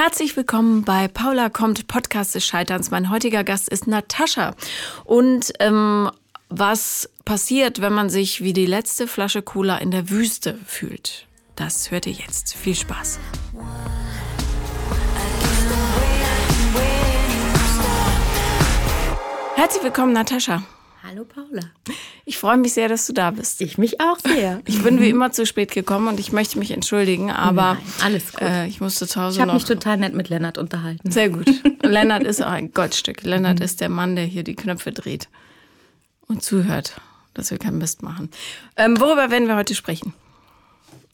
Herzlich willkommen bei Paula kommt Podcast des Scheiterns. Mein heutiger Gast ist Natascha. Und ähm, was passiert, wenn man sich wie die letzte Flasche Cola in der Wüste fühlt? Das hört ihr jetzt. Viel Spaß. Herzlich willkommen, Natascha. Hallo Paula. Ich freue mich sehr, dass du da bist. Ich mich auch sehr. Ich bin wie immer zu spät gekommen und ich möchte mich entschuldigen, aber Nein, alles gut. Äh, ich musste zu Hause ich habe mich total nett mit Lennart unterhalten. Sehr gut. Lennart ist auch ein Goldstück. Lennart ist der Mann, der hier die Knöpfe dreht und zuhört, dass wir keinen Mist machen. Ähm, worüber werden wir heute sprechen?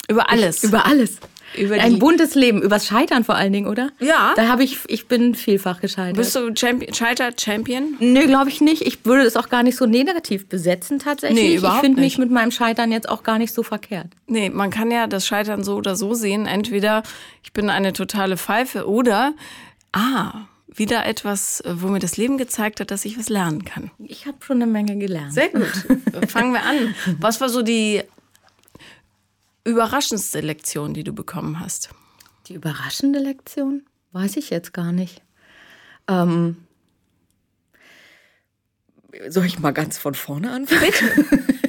Über alles. Über alles. Über Ein buntes Leben, übers Scheitern vor allen Dingen, oder? Ja. Da habe ich, ich bin vielfach gescheitert. Bist du Champion, Scheiter-Champion? Nö, glaube ich nicht. Ich würde es auch gar nicht so negativ besetzen tatsächlich. Nee, überhaupt ich finde mich mit meinem Scheitern jetzt auch gar nicht so verkehrt. Nee, man kann ja das Scheitern so oder so sehen. Entweder ich bin eine totale Pfeife oder, ah, wieder etwas, wo mir das Leben gezeigt hat, dass ich was lernen kann. Ich habe schon eine Menge gelernt. Sehr gut. Fangen wir an. Was war so die überraschendste Lektion, die du bekommen hast? Die überraschende Lektion? Weiß ich jetzt gar nicht. Ähm, soll ich mal ganz von vorne anfangen?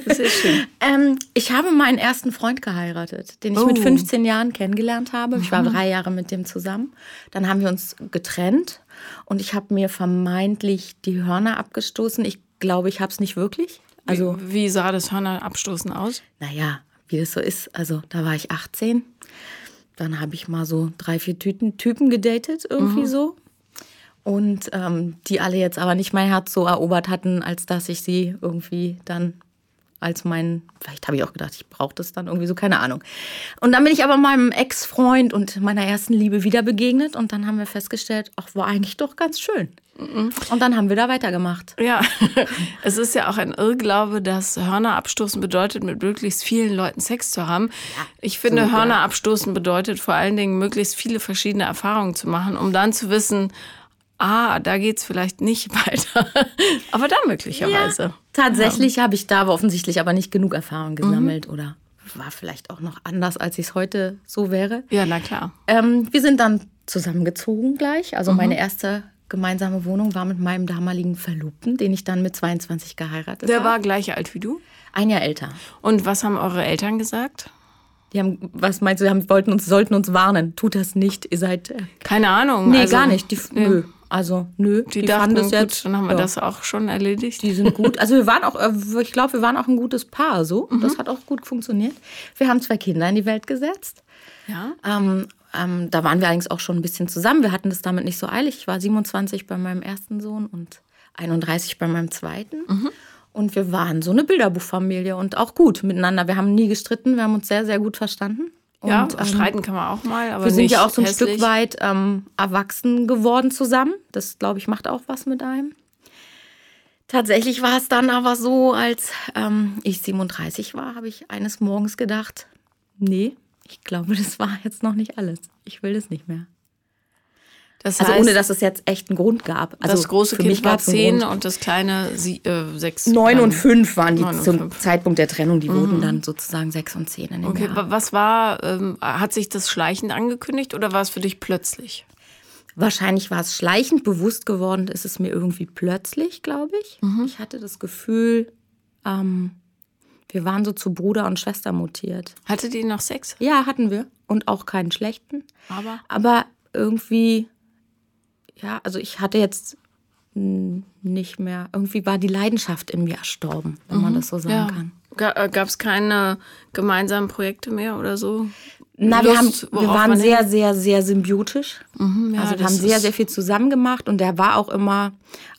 Das ist schön. Ähm, ich habe meinen ersten Freund geheiratet, den ich Oh. mit 15 Jahren kennengelernt habe. Ich war drei Jahre mit dem zusammen. Dann haben wir uns getrennt und ich habe mir vermeintlich die Hörner abgestoßen. Ich glaube, ich habe es nicht wirklich. Also, Also, wie sah das Hörnerabstoßen aus? naja, wie es so ist. Also, da war ich 18. Dann habe ich mal so drei, vier Tüten, Typen gedatet, irgendwie so. Und ähm, die alle jetzt aber nicht mein Herz so erobert hatten, als dass ich sie irgendwie dann als mein, vielleicht habe ich auch gedacht, ich brauche das dann irgendwie so, keine Ahnung. Und dann bin ich aber meinem Ex-Freund und meiner ersten Liebe wieder begegnet und dann haben wir festgestellt, ach, war eigentlich doch ganz schön. Und dann haben wir da weitergemacht. Ja, es ist ja auch ein Irrglaube, dass Hörnerabstoßen bedeutet, mit möglichst vielen Leuten Sex zu haben. Ich finde, so, ja. Hörnerabstoßen bedeutet vor allen Dingen, möglichst viele verschiedene Erfahrungen zu machen, um dann zu wissen, ah, da geht's vielleicht nicht weiter. Aber da möglicherweise. Tatsächlich habe ich da aber offensichtlich aber nicht genug Erfahrung gesammelt oder war vielleicht auch noch anders, als ich es heute so wäre. Ja, na klar. Ähm, wir sind dann zusammengezogen gleich. Also meine erste gemeinsame Wohnung war mit meinem damaligen Verlobten, den ich dann mit 22 geheiratet Der habe. war gleich alt wie du. Ein Jahr älter. Und was haben eure Eltern gesagt? Die haben, was meinst du, die haben, wollten uns, sollten uns warnen. Tut das nicht, ihr seid. Äh, Keine Ahnung. nee, also, gar nicht. Die, nee. Nö. Also, nö. Die, dachten, fanden das gut, jetzt. dann haben wir ja. das auch schon erledigt. Die sind gut. Also wir waren auch, äh, ich glaube, wir waren auch ein gutes Paar so. Mhm. Das hat auch gut funktioniert. Wir haben zwei Kinder in die Welt gesetzt. ja. Ähm, ähm, da waren wir allerdings auch schon ein bisschen zusammen. Wir hatten das damit nicht so eilig. Ich war 27 bei meinem ersten Sohn und 31 bei meinem zweiten. Mhm. Und wir waren so eine Bilderbuchfamilie und auch gut miteinander. Wir haben nie gestritten, wir haben uns sehr, sehr gut verstanden. Und, ja, ähm, streiten kann man auch mal, aber wir sind ja auch so ein hässlich. Stück weit ähm, erwachsen geworden zusammen. Das, glaube ich, macht auch was mit einem. Tatsächlich war es dann aber so, als ähm, ich 37 war, habe ich eines Morgens gedacht, nee, ich glaube, das war jetzt noch nicht alles. Ich will das nicht mehr. Das Also heißt, ohne, dass es jetzt echt einen Grund gab. Also das große für Kind war zehn und das kleine sie, äh, sechs. Neun und fünf waren die zum fünf. Mhm. Zeitpunkt der Trennung. Die wurden dann sozusagen sechs und zehn in dem Okay, Jahr. wa- was war, ähm, hat sich das schleichend angekündigt oder war es für dich plötzlich? Wahrscheinlich war es schleichend bewusst geworden, ist es mir irgendwie plötzlich, glaube ich. Mhm. Ich hatte das Gefühl, ähm, wir waren so zu Bruder und Schwester mutiert. Hattet ihr noch Sex? Ja, hatten wir. Und auch keinen schlechten. Aber? Aber irgendwie, ja, also ich hatte jetzt nicht mehr, irgendwie war die Leidenschaft in mir erstorben, wenn man das so sagen Ja. kann. Gab es keine gemeinsamen Projekte mehr oder so? Na, wir, haben, Lust, wir waren sehr, hin- sehr, sehr symbiotisch. Mhm, ja, also wir haben sehr, sehr viel zusammen gemacht und der war auch immer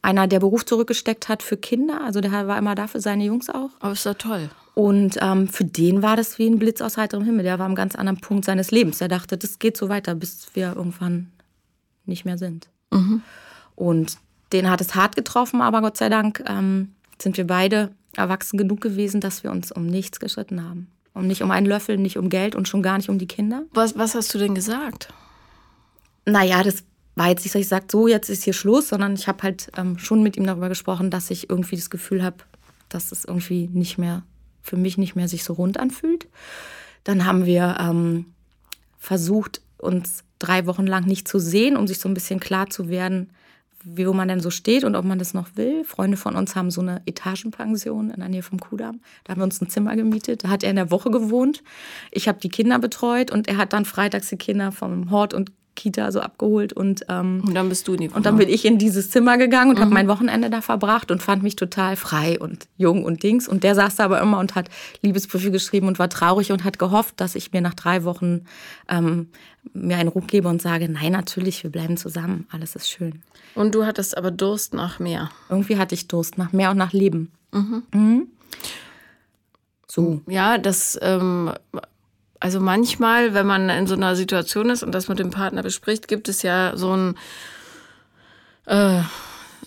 einer, der Beruf zurückgesteckt hat für Kinder. Also der war immer da für seine Jungs auch. Aber ist doch toll. Und ähm, für den war das wie ein Blitz aus heiterem Himmel. Der war am ganz anderen Punkt seines Lebens. Er dachte, das geht so weiter, bis wir irgendwann nicht mehr sind. Und den hat es hart getroffen, aber Gott sei Dank ähm, sind wir beide erwachsen genug gewesen, dass wir uns um nichts geschritten haben. Um nicht um einen Löffel, nicht um Geld und schon gar nicht um die Kinder. Was, was hast du denn gesagt? Naja, das war jetzt nicht, dass ich sage, so, jetzt ist hier Schluss, sondern ich habe halt ähm, schon mit ihm darüber gesprochen, dass ich irgendwie das Gefühl habe, dass es irgendwie nicht mehr, für mich nicht mehr sich so rund anfühlt. Dann haben wir ähm, versucht, uns drei Wochen lang nicht zu sehen, um sich so ein bisschen klar zu werden, wie wo man denn so steht und ob man das noch will. Freunde von uns haben so eine Etagenpension in der Nähe vom Kudamm. Da haben wir uns ein Zimmer gemietet. Da hat er in der Woche gewohnt. Ich habe die Kinder betreut und er hat dann freitags die Kinder vom Hort und Kita so abgeholt und ähm, und dann bist du in die und dann bin ich in dieses Zimmer gegangen und mhm. habe mein Wochenende da verbracht und fand mich total frei und jung und Dings und der saß da aber immer und hat Liebesbriefe geschrieben und war traurig und hat gehofft, dass ich mir nach drei Wochen ähm, mir einen Ruck gebe und sage, nein, natürlich, wir bleiben zusammen, alles ist schön. Und du hattest aber Durst nach mehr. Irgendwie hatte ich Durst nach mehr und nach Leben. Mhm. Mhm. So. Ja, das ähm, also manchmal, wenn man in so einer Situation ist und das mit dem Partner bespricht, gibt es ja so einen äh,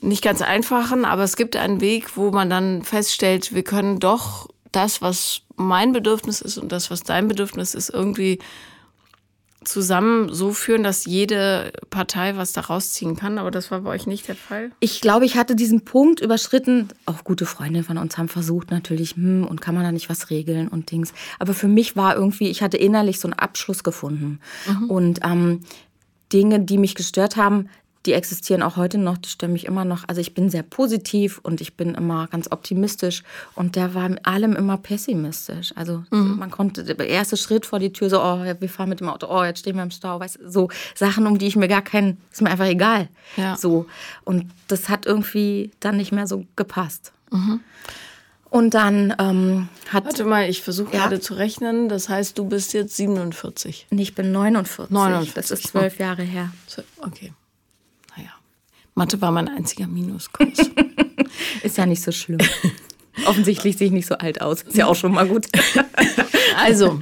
nicht ganz einfachen, aber es gibt einen Weg, wo man dann feststellt, wir können doch das, was mein Bedürfnis ist und das, was dein Bedürfnis ist, irgendwie zusammen so führen, dass jede Partei was da rausziehen kann. Aber das war bei euch nicht der Fall. Ich glaube, ich hatte diesen Punkt überschritten. Auch gute Freunde von uns haben versucht natürlich, hm, und kann man da nicht was regeln und Dings. Aber für mich war irgendwie, ich hatte innerlich so einen Abschluss gefunden. Mhm. Und ähm, Dinge, die mich gestört haben, die existieren auch heute noch, die stören mich immer noch. Also ich bin sehr positiv und ich bin immer ganz optimistisch und der war mit allem immer pessimistisch. Also mhm. man konnte, der erste Schritt vor die Tür, so, oh, wir fahren mit dem Auto, oh, jetzt stehen wir im Stau, weißt so Sachen, um die ich mir gar keinen, ist mir einfach egal. Ja. So. Und das hat irgendwie dann nicht mehr so gepasst. Mhm. Und dann ähm, hat. Warte mal, ich versuche ja. gerade zu rechnen. Das heißt, du bist jetzt 47. Ich bin 49. 49. Das ist zwölf Jahre her. Okay. Mathe war mein einziger Minuskurs. ist ja nicht so schlimm. Offensichtlich sehe ich nicht so alt aus. Ist ja auch schon mal gut. also,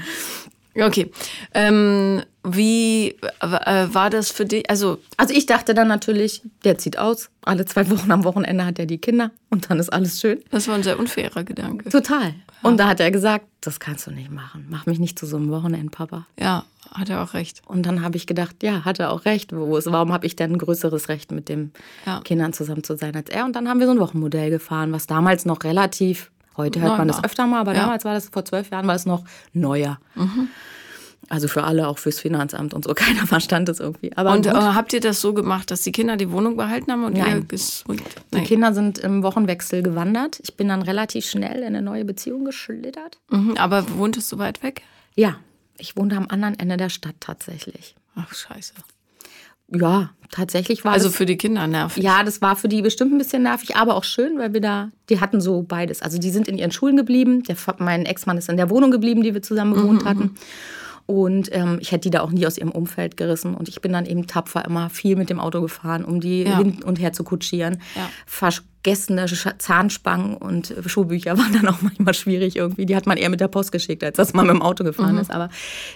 okay. Ähm, wie äh, war das für dich? Also, also ich dachte dann natürlich, der zieht aus. Alle zwei Wochen am Wochenende hat er die Kinder und dann ist alles schön. Das war ein sehr unfairer Gedanke. Total. Und da hat er gesagt, das kannst du nicht machen. Mach mich nicht zu so einem Wochenendpapa. Ja, hat er auch recht. Und dann habe ich gedacht, ja, hat er auch recht. Warum habe ich denn ein größeres Recht, mit den ja. Kindern zusammen zu sein als er? Und dann haben wir so ein Wochenmodell gefahren, was damals noch relativ, heute hört man das öfter mal, aber ja. damals war das, vor zwölf Jahren war es noch neuer. Mhm. Also für alle, auch fürs Finanzamt und so. Keiner verstand das irgendwie. Aber und äh, habt ihr das so gemacht, dass die Kinder die Wohnung behalten haben? Und Nein. Ihr die Kinder sind im Wochenwechsel gewandert. Ich bin dann relativ schnell in eine neue Beziehung geschlittert. Mhm, aber wohntest du weit weg? Ja, ich wohnte am anderen Ende der Stadt tatsächlich. Ach, scheiße. Ja, tatsächlich war Also das, für die Kinder nervig. Ja, das war für die bestimmt ein bisschen nervig, aber auch schön, weil wir da, die hatten so beides. Also die sind in ihren Schulen geblieben. Der, mein Ex-Mann ist in der Wohnung geblieben, die wir zusammen bewohnt mhm, hatten. Mhm. Und ähm, ich hätte die da auch nie aus ihrem Umfeld gerissen. Und ich bin dann eben tapfer immer viel mit dem Auto gefahren, um die ja. hin und her zu kutschieren. Ja. Vergessene Zahnspangen und Schulbücher waren dann auch manchmal schwierig irgendwie. Die hat man eher mit der Post geschickt, als dass man mit dem Auto gefahren mhm. ist. Aber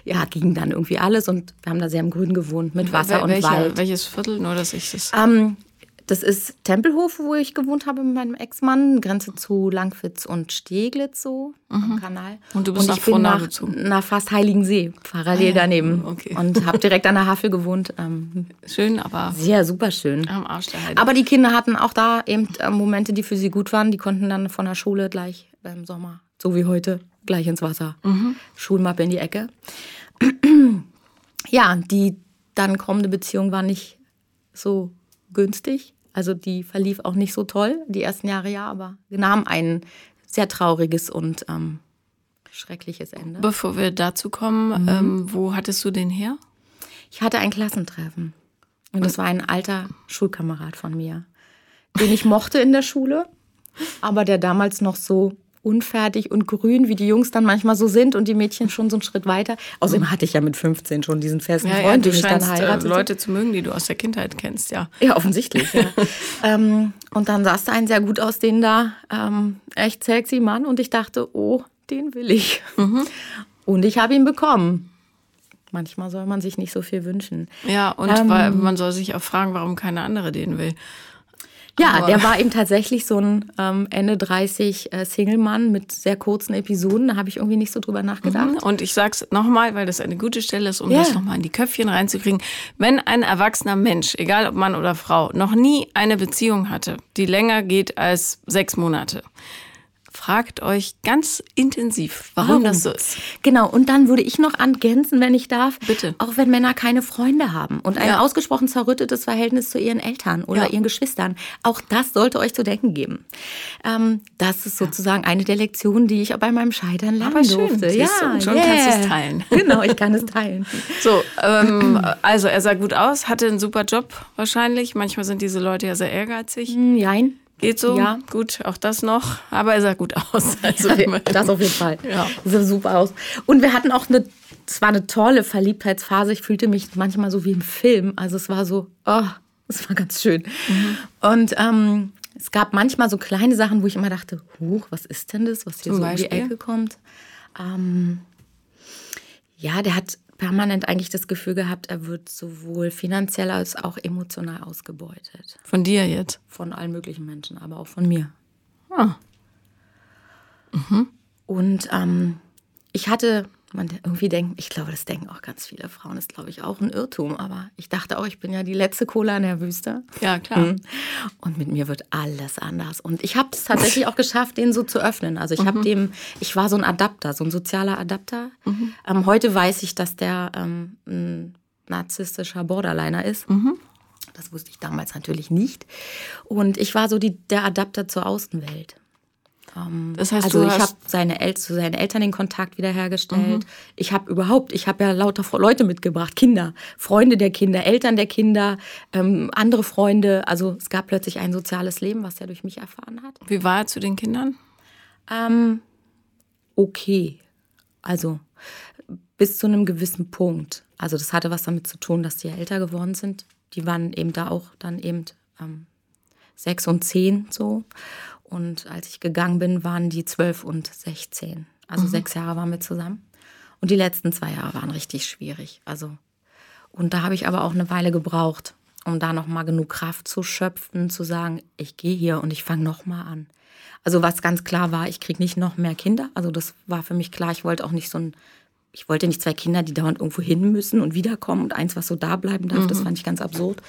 ja, ging dann irgendwie alles. Und wir haben da sehr im Grün gewohnt, mit Wasser Wel und Wald. Welches Viertel, nur dass ich das... Ähm, das ist Tempelhof, wo ich gewohnt habe mit meinem Ex-Mann, Grenze zu Langwitz und Steglitz so mhm. am Kanal. Und du bist und ich bin nach, nach fast Heiligensee, parallel ah, ja. daneben. Okay. Und habe direkt an der Havel gewohnt. Ähm, schön, aber sehr super schön. Am Arsch der Heide. Aber die Kinder hatten auch da eben äh, Momente, die für sie gut waren. Die konnten dann von der Schule gleich im Sommer, so wie heute, gleich ins Wasser. Mhm. Schulmappe in die Ecke. ja, die dann kommende Beziehung war nicht so günstig. Also die verlief auch nicht so toll, die ersten Jahre ja, aber nahmen ein sehr trauriges und ähm, schreckliches Ende. Bevor wir dazu kommen, mhm. ähm, wo hattest du den her? Ich hatte ein Klassentreffen. Und das war ein alter Schulkamerad von mir, den ich mochte in der Schule, aber der damals noch so unfertig und grün, wie die Jungs dann manchmal so sind und die Mädchen schon so einen Schritt weiter. Außerdem hatte ich ja mit 15 schon diesen festen ja, Freund, ja, den ich dann heiratete. Leute zu mögen, die du aus der Kindheit kennst, ja. Ja, offensichtlich. ja. ähm, und dann saß da ein sehr gut aussehender, ähm, echt sexy Mann und ich dachte, oh, den will ich. Mhm. Und ich habe ihn bekommen. Manchmal soll man sich nicht so viel wünschen. Ja, und ähm, man soll sich auch fragen, warum keine andere den will. Ja, Aber der war eben tatsächlich so ein ähm, Ende 30 äh, Single-Mann mit sehr kurzen Episoden. Da habe ich irgendwie nicht so drüber nachgedacht. Mhm. Und ich sag's nochmal, weil das eine gute Stelle ist, um ja. das nochmal in die Köpfchen reinzukriegen. Wenn ein erwachsener Mensch, egal ob Mann oder Frau, noch nie eine Beziehung hatte, die länger geht als sechs Monate, fragt euch ganz intensiv, warum, warum, das so ist. Genau, und dann würde ich noch angänzen, wenn ich darf. Bitte. Auch wenn Männer keine Freunde haben und ein ja. ausgesprochen zerrüttetes Verhältnis zu ihren Eltern oder ja. ihren Geschwistern. Auch das sollte euch zu denken geben. Ähm, das ist sozusagen eine der Lektionen, die ich bei meinem Scheitern lernen Aber schön, durfte. Ja, du, schon yeah. kannst du es teilen. Genau, ich kann es teilen. so, ähm, also er sah gut aus, hatte einen super Job wahrscheinlich. Manchmal sind diese Leute ja sehr ehrgeizig. Nein. Geht so? Ja. Gut, auch das noch. Aber er sah gut aus. Also das auf jeden Fall. Ja. Sah super aus. Und wir hatten auch eine, es war eine tolle Verliebtheitsphase. Ich fühlte mich manchmal so wie im Film. Also es war so, oh, es war ganz schön. Mhm. Und ähm, es gab manchmal so kleine Sachen, wo ich immer dachte, huch, was ist denn das, was hier Zum so Beispiel? um die Ecke kommt. Ähm, ja, der hat permanent eigentlich das Gefühl gehabt, er wird sowohl finanziell als auch emotional ausgebeutet. Von dir jetzt? Von allen möglichen Menschen, aber auch von mir. Ah. Mhm. Und ähm, ich hatte man irgendwie denkt, ich glaube, das denken auch ganz viele Frauen, das ist, glaube ich, auch ein Irrtum. Aber ich dachte auch, ich bin ja die letzte Cola in der Wüste. Ja, klar. Mhm. Und mit mir wird alles anders. Und ich habe es tatsächlich auch geschafft, den so zu öffnen. Also ich mhm. habe dem, ich war so ein Adapter, so ein sozialer Adapter. Mhm. Ähm, heute weiß ich, dass der ähm, ein narzisstischer Borderliner ist. Mhm. Das wusste ich damals natürlich nicht. Und ich war so die, der Adapter zur Außenwelt. Ähm, das heißt, also ich habe seine El zu seinen Eltern den Kontakt wiederhergestellt. Mhm. Ich habe überhaupt, ich habe ja lauter Leute mitgebracht, Kinder, Freunde der Kinder, Eltern der Kinder, ähm, andere Freunde. Also es gab plötzlich ein soziales Leben, was er durch mich erfahren hat. Wie war er zu den Kindern? Ähm, okay. Also bis zu einem gewissen Punkt. Also das hatte was damit zu tun, dass die ja älter geworden sind. Die waren eben da auch dann eben ähm, sechs und zehn so. Und als ich gegangen bin, waren die zwölf und sechzehn. Also mhm. sechs Jahre waren wir zusammen. Und die letzten zwei Jahre waren richtig schwierig. Also, und da habe ich aber auch eine Weile gebraucht, um da nochmal genug Kraft zu schöpfen, zu sagen, ich gehe hier und ich fange nochmal an. Also was ganz klar war, ich kriege nicht noch mehr Kinder. Also das war für mich klar. Ich wollte auch nicht so ein, ich wollte nicht zwei Kinder, die dauernd irgendwo hin müssen und wiederkommen und eins, was so da bleiben darf. Mhm. Das fand ich ganz absurd.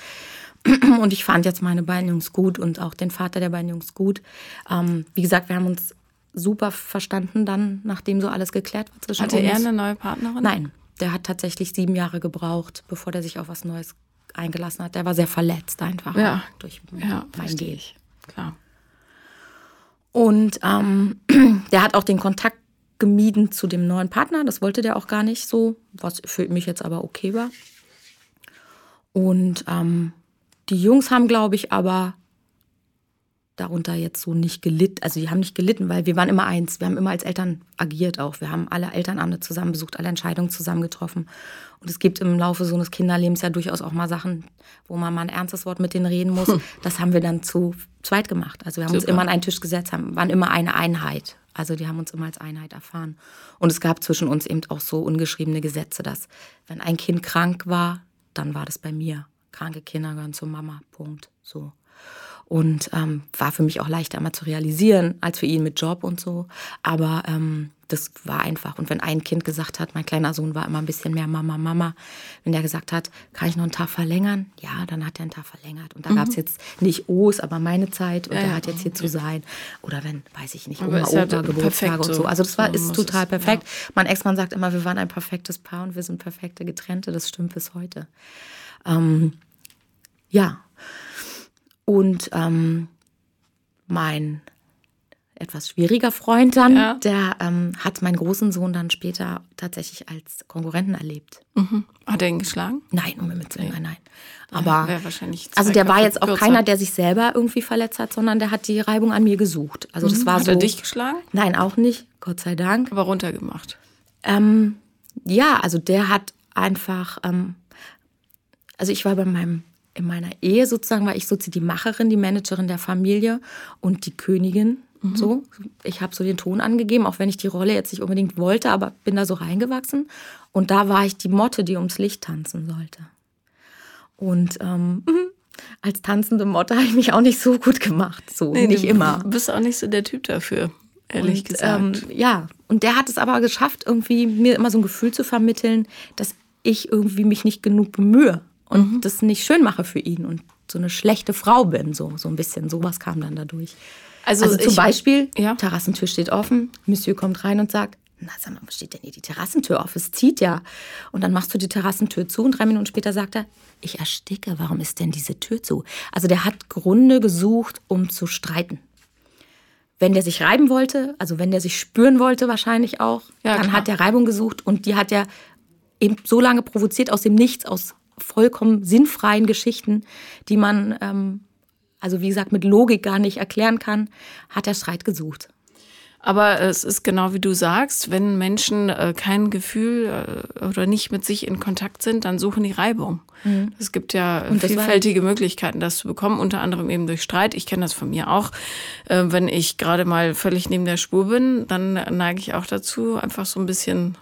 Und ich fand jetzt meine beiden Jungs gut und auch den Vater der beiden Jungs gut. Ähm, wie gesagt, wir haben uns super verstanden dann, nachdem so alles geklärt war zwischen Hatte uns. Hatte er eine neue Partnerin? Nein, der hat tatsächlich sieben Jahre gebraucht, bevor der sich auf was Neues eingelassen hat. Der war sehr verletzt einfach ja. durch ja, mein Gehen. Klar. Und ähm, der hat auch den Kontakt gemieden zu dem neuen Partner. Das wollte der auch gar nicht so, was für mich jetzt aber okay war. Und ähm, die Jungs haben, glaube ich, aber darunter jetzt so nicht gelitten. Also die haben nicht gelitten, weil wir waren immer eins. Wir haben immer als Eltern agiert auch. Wir haben alle Elternabende zusammen besucht, alle Entscheidungen zusammen getroffen. Und es gibt im Laufe so eines Kinderlebens ja durchaus auch mal Sachen, wo man mal ein ernstes Wort mit denen reden muss. Hm. Das haben wir dann zu zweit gemacht. Also wir haben Super. uns immer an einen Tisch gesetzt, haben, waren immer eine Einheit. Also die haben uns immer als Einheit erfahren. Und es gab zwischen uns eben auch so ungeschriebene Gesetze, dass wenn ein Kind krank war, dann war das bei mir kranke Kinder gehören zur Mama, Punkt. So. Und ähm, war für mich auch leichter immer zu realisieren, als für ihn mit Job und so. Aber ähm, das war einfach. Und wenn ein Kind gesagt hat, mein kleiner Sohn war immer ein bisschen mehr Mama, Mama, wenn der gesagt hat, kann ich noch einen Tag verlängern? Ja, dann hat er einen Tag verlängert. Und da mhm. gab es jetzt nicht O's, aber meine Zeit und ja, er hat jetzt hier zu sein. Oder wenn, weiß ich nicht, Oma, Opa, ja Geburtstage und so. Also das war, ist total perfekt. Ja. Mein Ex-Mann sagt immer, wir waren ein perfektes Paar und wir sind perfekte Getrennte. Das stimmt bis heute. Ähm, ja. Und ähm, mein etwas schwieriger Freund dann, ja. der ähm, hat meinen großen Sohn dann später tatsächlich als Konkurrenten erlebt. Mhm. Hat er ihn geschlagen? Nein, um mit nee. nein, nein. Aber ja, wahrscheinlich also der war jetzt auch kürzer. keiner, der sich selber irgendwie verletzt hat, sondern der hat die Reibung an mir gesucht. Also das mhm. war hat so. Hat er dich geschlagen? Nein, auch nicht. Gott sei Dank. Aber runtergemacht. Ähm, ja, also der hat einfach ähm, also ich war bei meinem, in meiner Ehe sozusagen, war ich sozusagen die Macherin, die Managerin der Familie und die Königin. Mhm. So, ich habe so den Ton angegeben, auch wenn ich die Rolle jetzt nicht unbedingt wollte, aber bin da so reingewachsen. Und da war ich die Motte, die ums Licht tanzen sollte. Und ähm, als tanzende Motte habe ich mich auch nicht so gut gemacht. So, nee, nicht immer. Du bist auch nicht so der Typ dafür, ehrlich und, gesagt. Ähm, ja, und der hat es aber geschafft, irgendwie mir immer so ein Gefühl zu vermitteln, dass ich irgendwie mich nicht genug bemühe und mhm. das nicht schön mache für ihn. Und so eine schlechte Frau bin. So, so ein bisschen. Sowas kam dann dadurch. Also, Also, zum ich, Beispiel, ja. Terrassentür steht offen, Monsieur kommt rein und sagt, na sag mal, was steht denn hier die Terrassentür auf? Es zieht ja. Und dann machst du die Terrassentür zu und drei Minuten später sagt er, ich ersticke, warum ist denn diese Tür zu? Also der hat Gründe gesucht, um zu streiten. Wenn der sich reiben wollte, also wenn der sich spüren wollte wahrscheinlich auch, Ja, dann klar. hat er Reibung gesucht und die hat er eben so lange provoziert aus dem Nichts, aus vollkommen sinnfreien Geschichten, die man, ähm, also wie gesagt, mit Logik gar nicht erklären kann, hat er Streit gesucht. Aber es ist genau wie du sagst, wenn Menschen äh, kein Gefühl äh, oder nicht mit sich in Kontakt sind, dann suchen die Reibung. Es gibt ja vielfältige Möglichkeiten, das zu bekommen, unter anderem eben durch Streit. Ich kenne das von mir auch. Äh, wenn ich gerade mal völlig neben der Spur bin, dann neige ich auch dazu, einfach so ein bisschen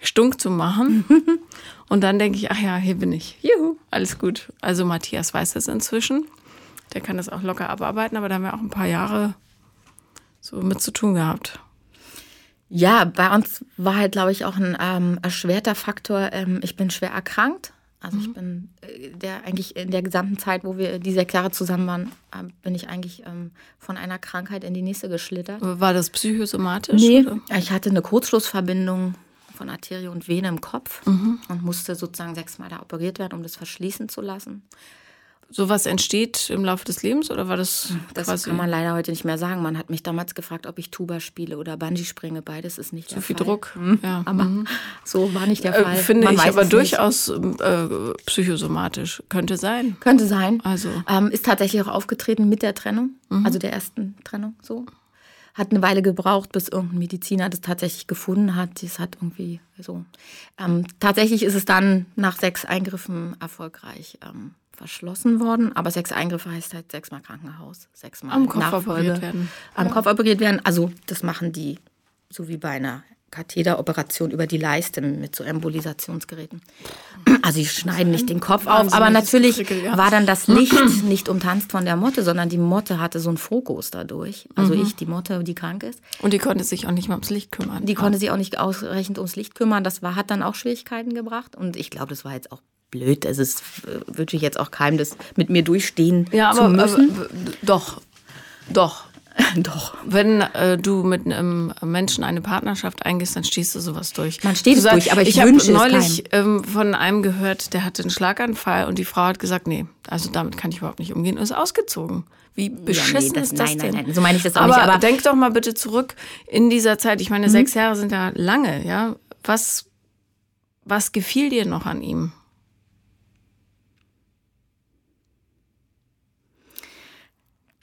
stunk zu machen. Und dann denke ich, ach ja, hier bin ich. Juhu, alles gut. Also Matthias weiß das inzwischen. Der kann das auch locker abarbeiten, aber da haben wir auch ein paar Jahre so mit zu tun gehabt. Ja, bei uns war halt, glaube ich, auch ein ähm, erschwerter Faktor. Ähm, ich bin schwer erkrankt. Also ich bin äh, der eigentlich in der gesamten Zeit, wo wir die sechs Jahre zusammen waren, äh, bin ich eigentlich ähm, von einer Krankheit in die nächste geschlittert. War das psychosomatisch? Nee, oder? ich hatte eine Kurzschlussverbindung von Arterie und Vene im Kopf Mhm. und musste sozusagen sechsmal da operiert werden, um das verschließen zu lassen. Sowas entsteht im Laufe des Lebens oder war das, Das kann man leider heute nicht mehr sagen. Man hat mich damals gefragt, ob ich Tuba spiele oder Bungee springe. Beides ist nicht zu der viel Fall. Druck? Ja. Aber Mhm. so war nicht der Äh, Fall. finde Man ich aber durchaus äh, psychosomatisch. Könnte sein. Könnte sein. Also. Ähm, ist tatsächlich auch aufgetreten mit der Trennung, Mhm. also der ersten Trennung so. Hat eine Weile gebraucht, bis irgendein Mediziner das tatsächlich gefunden hat. Das hat irgendwie so. Ähm, tatsächlich ist es dann nach sechs Eingriffen erfolgreich ähm, verschlossen worden. Aber sechs Eingriffe heißt halt sechsmal Krankenhaus, sechsmal Am Kopf Nachfolge. operiert werden. Am Kopf operiert werden. Also das machen die so wie bei einer Katheteroperation über die Leiste mit so Embolisationsgeräten. Also die schneiden nicht den Kopf auf, aber natürlich Geprickel, ja. war dann das Licht nicht umtanzt von der Motte, sondern die Motte hatte so einen Fokus dadurch. Also Mhm. ich, die Motte, die krank ist, Und die konnte sich auch nicht mal ums Licht kümmern. die konnte sich auch nicht ausreichend ums Licht kümmern. Das war, hat dann auch Schwierigkeiten gebracht. Und ich glaube, das war jetzt auch blöd. Es ist äh, wirklich jetzt auch keinem, das mit mir durchstehen ja, zu aber, müssen. aber doch. Doch. Doch. Wenn äh, du mit einem Menschen eine Partnerschaft eingehst, dann stehst du sowas durch. Man steht Du es durch, aber ich ich habe wünsche es neulich ähm, von einem gehört, der hatte einen Schlaganfall und die Frau hat gesagt, nee, also damit kann ich überhaupt nicht umgehen und ist ausgezogen. Wie beschissen das- ist das nein, denn? nein, nein, so meine ich das auch aber nicht, aber- Mhm. denk doch mal bitte zurück in dieser Zeit. Ich meine, sechs Jahre sind ja lange, ja. Was, was gefiel dir noch an ihm?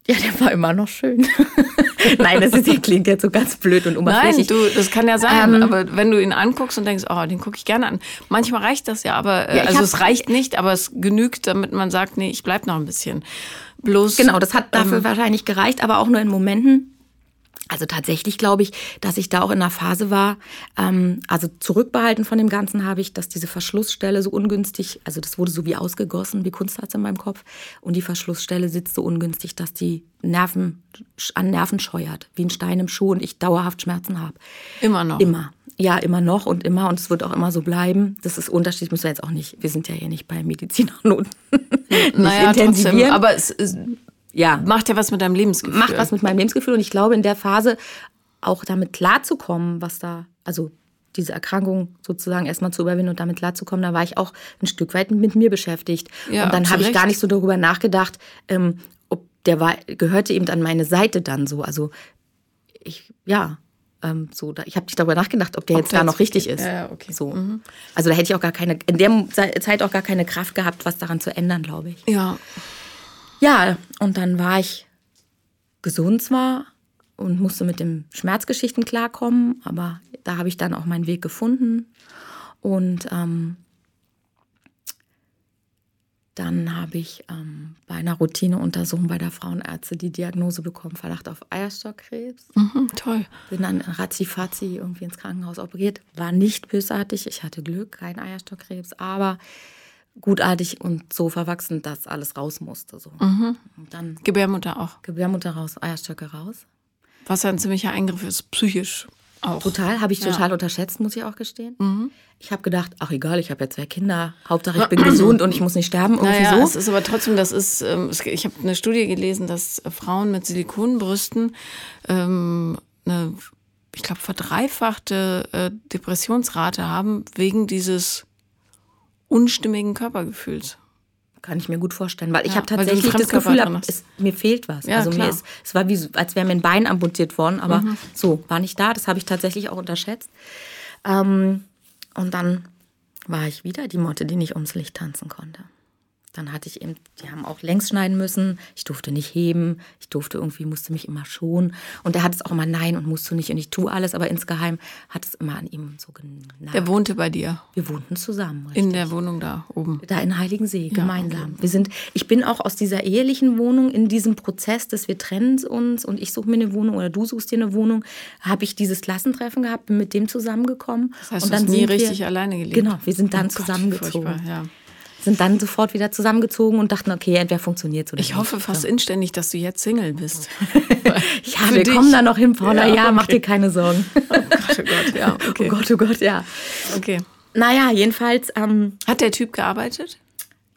Ja, der war immer noch schön. Nein, das ist, klingt jetzt so ganz blöd und Nein, oberflächlich. du, das kann ja sein, Ähm, aber wenn du ihn anguckst und denkst, oh, den gucke ich gerne an. Manchmal reicht das ja, aber äh, Ja, also hab- es reicht nicht, aber es genügt, damit man sagt, nee, ich bleib noch ein bisschen. Bloß Genau, das hat dafür ähm, wahrscheinlich gereicht, aber auch nur in Momenten. Also tatsächlich glaube ich, dass ich da auch in einer Phase war, ähm, also zurückbehalten von dem Ganzen habe ich, dass diese Verschlussstelle so ungünstig, also das wurde so wie ausgegossen, wie Kunstharz in meinem Kopf. Und die Verschlussstelle sitzt so ungünstig, dass die Nerven an Nerven scheuert, wie ein Stein im Schuh und ich dauerhaft Schmerzen habe. immer noch. Immer. Ja, immer noch und immer und es wird auch immer so bleiben. Das ist Unterschied, müssen wir jetzt auch nicht, wir sind ja hier nicht bei Medizinern und nicht naja, trotzdem, intensivieren. aber es, es ja, macht ja was mit deinem Lebensgefühl. macht was mit meinem Lebensgefühl und ich glaube in der Phase auch damit klarzukommen, was da, also diese Erkrankung sozusagen erstmal zu überwinden und damit klarzukommen, da war ich auch ein Stück weit mit mir beschäftigt. Ja, und dann habe ich gar nicht so darüber nachgedacht, ähm, ob der war, gehörte eben an meine Seite dann so. Also ich, ja, ähm, so, da, ich habe nicht darüber nachgedacht, ob der jetzt der da jetzt noch richtig ist. ja, okay. So. Also da hätte ich auch gar keine, in der Zeit auch gar keine Kraft gehabt, was daran zu ändern, glaube ich. Ja, Ja, und dann war ich gesund zwar und musste mit den Schmerzgeschichten klarkommen, aber da habe ich dann auch meinen Weg gefunden. Und ähm, dann habe ich ähm, bei einer Routineuntersuchung bei der Frauenärzte die Diagnose bekommen, Verdacht auf Eierstockkrebs. mhm, toll. Bin dann ratzifatzi irgendwie ins Krankenhaus operiert. War nicht bösartig, ich hatte Glück, kein Eierstockkrebs, aber gutartig und so verwachsen, dass alles raus musste. So. Und dann Gebärmutter auch. Gebärmutter raus, Eierstöcke raus. Was ja ein ziemlicher Eingriff ist, psychisch Auch. Total, habe ich total unterschätzt, muss ich auch gestehen. Ich habe gedacht, ach egal, ich habe ja zwei Kinder, Hauptsache ich bin gesund und ich muss nicht sterben, irgendwie Naja, so. es ist aber trotzdem, das ist, ähm, ich habe eine Studie gelesen, dass Frauen mit Silikonbrüsten ähm, eine, ich glaube, verdreifachte äh, Depressionsrate haben wegen dieses unstimmigen Körpergefühls. Kann ich mir gut vorstellen, weil ich Ja, habe tatsächlich das Gefühl, hab, es, mir fehlt was. Ja, also mir klar. ist, es war wie, als wäre mir ein Bein amputiert worden, aber Mhm. so war nicht da. Das habe ich tatsächlich auch unterschätzt. Ähm, und dann war ich wieder die Motte, die nicht ums Licht tanzen konnte. Dann hatte ich eben, die haben auch längs schneiden müssen. Ich durfte nicht heben. Ich durfte irgendwie, musste mich immer schonen. Und er hat es auch immer nein und musst du nicht. Und ich tue alles, aber insgeheim hat es immer an ihm so genagt. Der wohnte bei dir Wir wohnten zusammen. richtig. in der Wohnung da oben. Da in Heiligensee, gemeinsam. Wir sind, ich bin auch aus dieser ehelichen Wohnung in diesem Prozess, dass wir trennen uns und ich suche mir eine Wohnung oder du suchst dir eine Wohnung, habe ich dieses Klassentreffen gehabt, bin mit dem zusammengekommen. Das heißt, und du hast nie richtig wir, alleine gelebt. Genau, wir sind dann Oh Gott, zusammengezogen. ja. Sind dann sofort wieder zusammengezogen und dachten, okay, entweder funktioniert oder Ich nicht. hoffe fast inständig, dass du jetzt Single bist. Ja, Für wir dich. kommen da noch hin, Paula. Ja, Ja, mach okay. dir keine Sorgen. Oh Gott, oh Gott, ja, okay. Oh Gott, oh Gott, ja. okay. Naja, jedenfalls, ähm, Hat der Typ gearbeitet?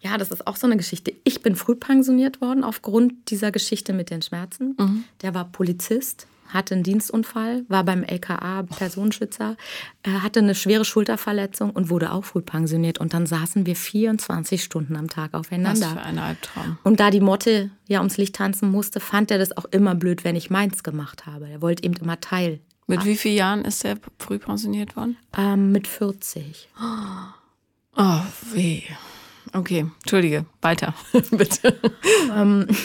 Ja, das ist auch so eine Geschichte. Ich bin früh pensioniert worden aufgrund dieser Geschichte mit den Schmerzen. Der war Polizist, hatte einen Dienstunfall, war beim LKA Personenschützer, äh, hatte eine schwere Schulterverletzung und wurde auch früh pensioniert. Und dann saßen wir 24 Stunden am Tag Was aufeinander. für ein Albtraum. Und da die Motte ja ums Licht tanzen musste, fand er das auch immer blöd, wenn ich meins gemacht habe. Er wollte eben immer Teil. Mit wie vielen Jahren ist er früh pensioniert worden? Ähm, mit 40. Oh, weh. Okay, entschuldige, weiter, bitte.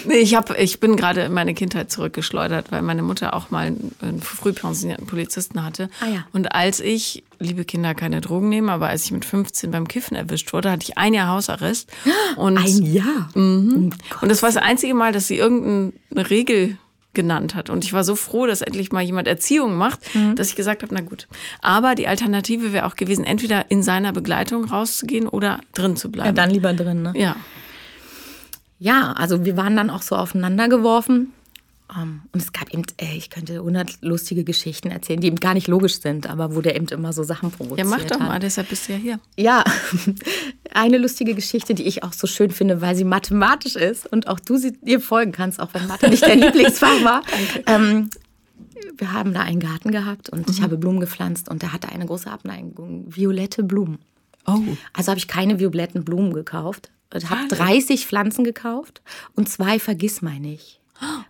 nee, ich, hab, ich bin gerade in meine Kindheit zurückgeschleudert, weil meine Mutter auch mal einen, früh pensionierten Polizisten hatte. Ah ja. Und als ich, liebe Kinder, keine Drogen nehmen, aber als ich mit 15 beim Kiffen erwischt wurde, hatte ich ein Jahr Hausarrest. Und, Ein Jahr. und das war das einzige Mal, dass sie irgendeine Regel genannt hat. Und ich war so froh, dass endlich mal jemand Erziehung macht, Mhm. dass ich gesagt habe, na gut. Aber die Alternative wäre auch gewesen, entweder in seiner Begleitung rauszugehen oder drin zu Ja, bleiben. dann lieber drin, ne? Ja. Ja, also wir waren dann auch so aufeinander geworfen. Ähm, und es gab eben, äh, ich könnte 100 lustige Geschichten erzählen, die eben gar nicht logisch sind, aber wo der eben immer so Sachen provoziert Ja, mach doch hat. mal, deshalb bist du ja hier. Ja, eine lustige Geschichte, die ich auch so schön finde, weil sie mathematisch ist und auch du sie ihr folgen kannst, auch wenn Mathe nicht dein Lieblingsfach war. Ähm, wir haben da einen Garten gehabt und ich habe Blumen gepflanzt und der hatte eine große Abneigung, violette Blumen. Oh. Also habe ich keine violetten Blumen gekauft. Ich habe Schade. 30 Pflanzen gekauft und zwei Vergissmeinnicht.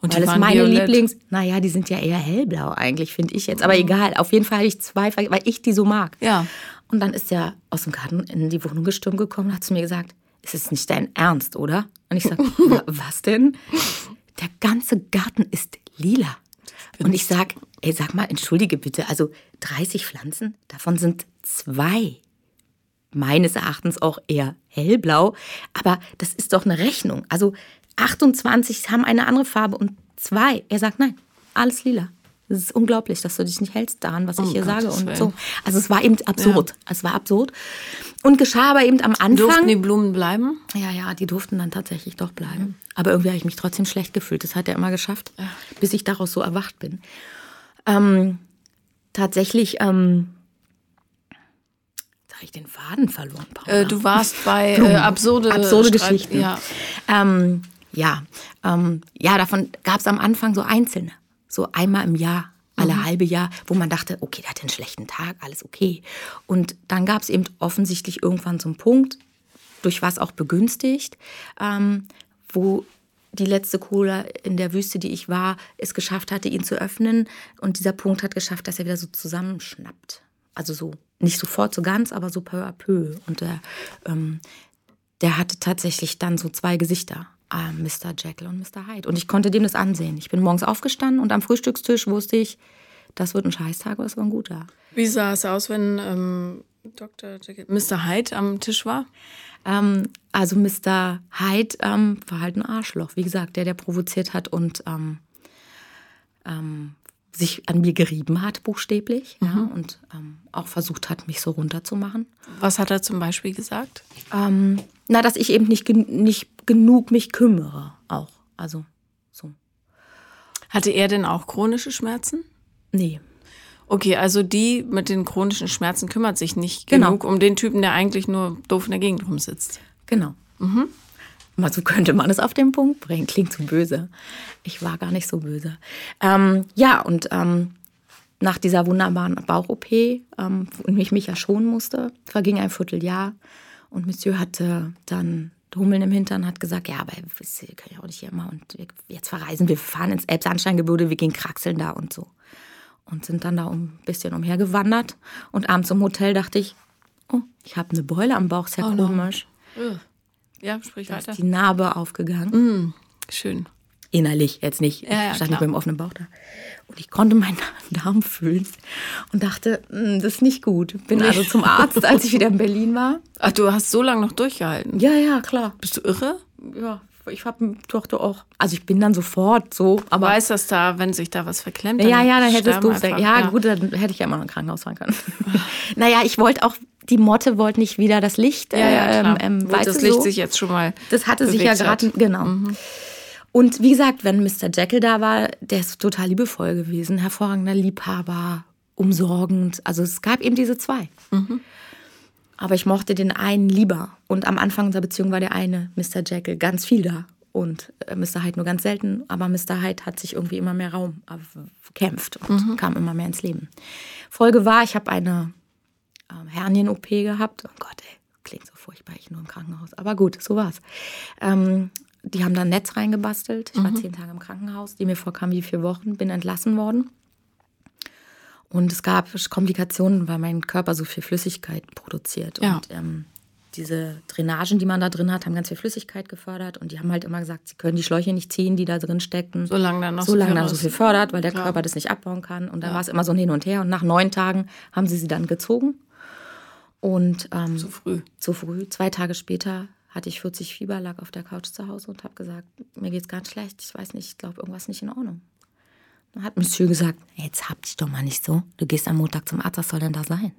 Und Weil es meine violett. Lieblings. Naja, die sind ja eher hellblau eigentlich, finde ich jetzt. Aber egal, auf jeden Fall habe ich zwei, weil ich die so mag. Ja. Und dann ist er aus dem Garten in die Wohnung gestürmt gekommen und hat zu mir gesagt: Es ist nicht dein Ernst, oder? Und ich sage: Was denn? Der ganze Garten ist lila. Und ich sag, ey, sag mal, entschuldige bitte, also 30 Pflanzen, davon sind zwei meines Erachtens auch eher hellblau, aber das ist doch eine Rechnung. Also 28 haben eine andere Farbe und zwei. Er sagt nein, alles lila. Es ist unglaublich, dass du dich nicht hältst daran, was ich hier sage Gottes und Willen. so. Also es war eben absurd. Es war absurd. Und geschah aber eben am Anfang. Durften die Blumen bleiben? Ja, ja, die durften dann tatsächlich doch bleiben. Aber irgendwie habe ich mich trotzdem schlecht gefühlt. Das hat er immer geschafft, bis ich daraus so erwacht bin. Ähm, tatsächlich, ähm, habe ich den Faden verloren. Äh, du warst bei äh, absurde, Absurde Geschichten. Ja. Ähm, ja, ähm, ja, davon gab es am Anfang so einzelne. So einmal im Jahr, alle halbe Jahr, wo man dachte, okay, der hat einen schlechten Tag, alles okay. Und dann gab es eben offensichtlich irgendwann so einen Punkt, durch was auch begünstigt, ähm, wo die letzte Cola in der Wüste, die ich war, es geschafft hatte, ihn zu öffnen. Und dieser Punkt hat geschafft, dass er wieder so zusammenschnappt. Also so, nicht sofort so ganz, aber so peu à peu. Und der, ähm, der hatte tatsächlich dann so zwei Gesichter. Äh, Mr. Jekyll und Mr. Hyde. Und ich konnte dem das ansehen. Ich bin morgens aufgestanden und am Frühstückstisch wusste ich, das wird ein Scheißtag, aber es war ein guter. Wie sah es aus, wenn ähm, Dr. Jekyll, Mr. Hyde am Tisch war? Ähm, also Mr. Hyde ähm, war halt ein Arschloch, wie gesagt, der, der provoziert hat und ähm, ähm, sich an mir gerieben hat, buchstäblich, ja, und ähm, auch versucht hat, mich so runterzumachen. Was hat er zum Beispiel gesagt? Ähm, na, dass ich eben nicht, nicht genug mich kümmere, auch. Also so. Hatte er denn auch chronische Schmerzen? Nee. Okay, also die mit den chronischen Schmerzen kümmert sich nicht Genau. genug um den Typen, der eigentlich nur doof in der Gegend rumsitzt. Genau. Mal so könnte man es auf den Punkt bringen. Klingt zu böse. Ich war gar nicht so böse. Ähm, ja, und ähm, nach dieser wunderbaren Bauch-OP, ähm, wo ich mich ja schonen musste, verging ein Vierteljahr. Und Monsieur hatte dann Hummeln im Hintern, hat gesagt, ja, aber ihr, können ja auch nicht hier immer. Und wir, jetzt verreisen wir, fahren ins Elbsandsteingebirge, wir gehen kraxeln da und so. Und sind dann da ein bisschen umhergewandert. Und abends im Hotel dachte ich, oh, ich habe eine Beule am Bauch, ist ja Oh no. Ja, sprich Da ist weiter. die Narbe aufgegangen. Schön. Innerlich, jetzt nicht. Ja, ja, ich stand nicht mit dem offenen Bauch da. Und ich konnte meinen Darm fühlen und dachte, "Hm, das ist nicht gut. Bin also zum Arzt, als ich wieder in Berlin war. Ach, du hast so lange noch durchgehalten. Ja, ja, klar. Bist du irre? Ja, ich habe dachte auch. Also ich bin dann sofort so, aber. Weiß das da, wenn sich da was verklemmt? ja, ja, dann hätte es sterben doof sein. einfach- Ja, gut, dann hätte ich ja immer noch ein Krankenhaus fahren können. naja, ich wollte auch, die Motte wollte nicht wieder das Licht. Ja, ja, klar. ähm, Wo das Licht so. sich jetzt schon mal Das hatte sich ja gerade, genau. Und wie gesagt, wenn Mr. Jekyll da war, der ist total liebevoll gewesen, hervorragender Liebhaber, umsorgend. Also es gab eben diese zwei. Aber ich mochte den einen lieber. Und am Anfang unserer Beziehung war der eine, Mr. Jekyll, ganz viel da. Und äh, Mr. Hyde nur ganz selten. Aber Mr. Hyde hat sich irgendwie immer mehr Raum gekämpft und kam immer mehr ins Leben. Folge war, ich habe eine ähm, Hernien-OP gehabt. Oh Gott, ey, klingt so furchtbar, ich nur im Krankenhaus. Aber gut, so war's. Ähm, die haben da ein Netz reingebastelt. Ich war zehn Tage im Krankenhaus, die mir vorkam wie vier Wochen, bin entlassen worden. Und es gab Komplikationen, weil mein Körper so viel Flüssigkeit produziert. Ja. Und ähm, diese Drainagen, die man da drin hat, haben ganz viel Flüssigkeit gefördert. Und die haben halt immer gesagt, sie können die Schläuche nicht ziehen, die da drin steckten. Solange dann noch so Solange viel dann so viel fördert, weil der Klar. Körper das nicht abbauen kann. Und dann war es immer so ein Hin und Her. Und nach neun Tagen haben sie sie dann gezogen. Und ähm, Zu früh. zu früh, zwei Tage später, hatte ich 40 Fieber, lag auf der Couch zu Hause und habe gesagt, mir geht's ganz schlecht. Ich weiß nicht, ich glaube, irgendwas ist nicht in Ordnung. Dann hat Monsieur gesagt, "Hey, jetzt hab dich doch mal nicht so. Du gehst am Montag zum Arzt, was soll denn da sein?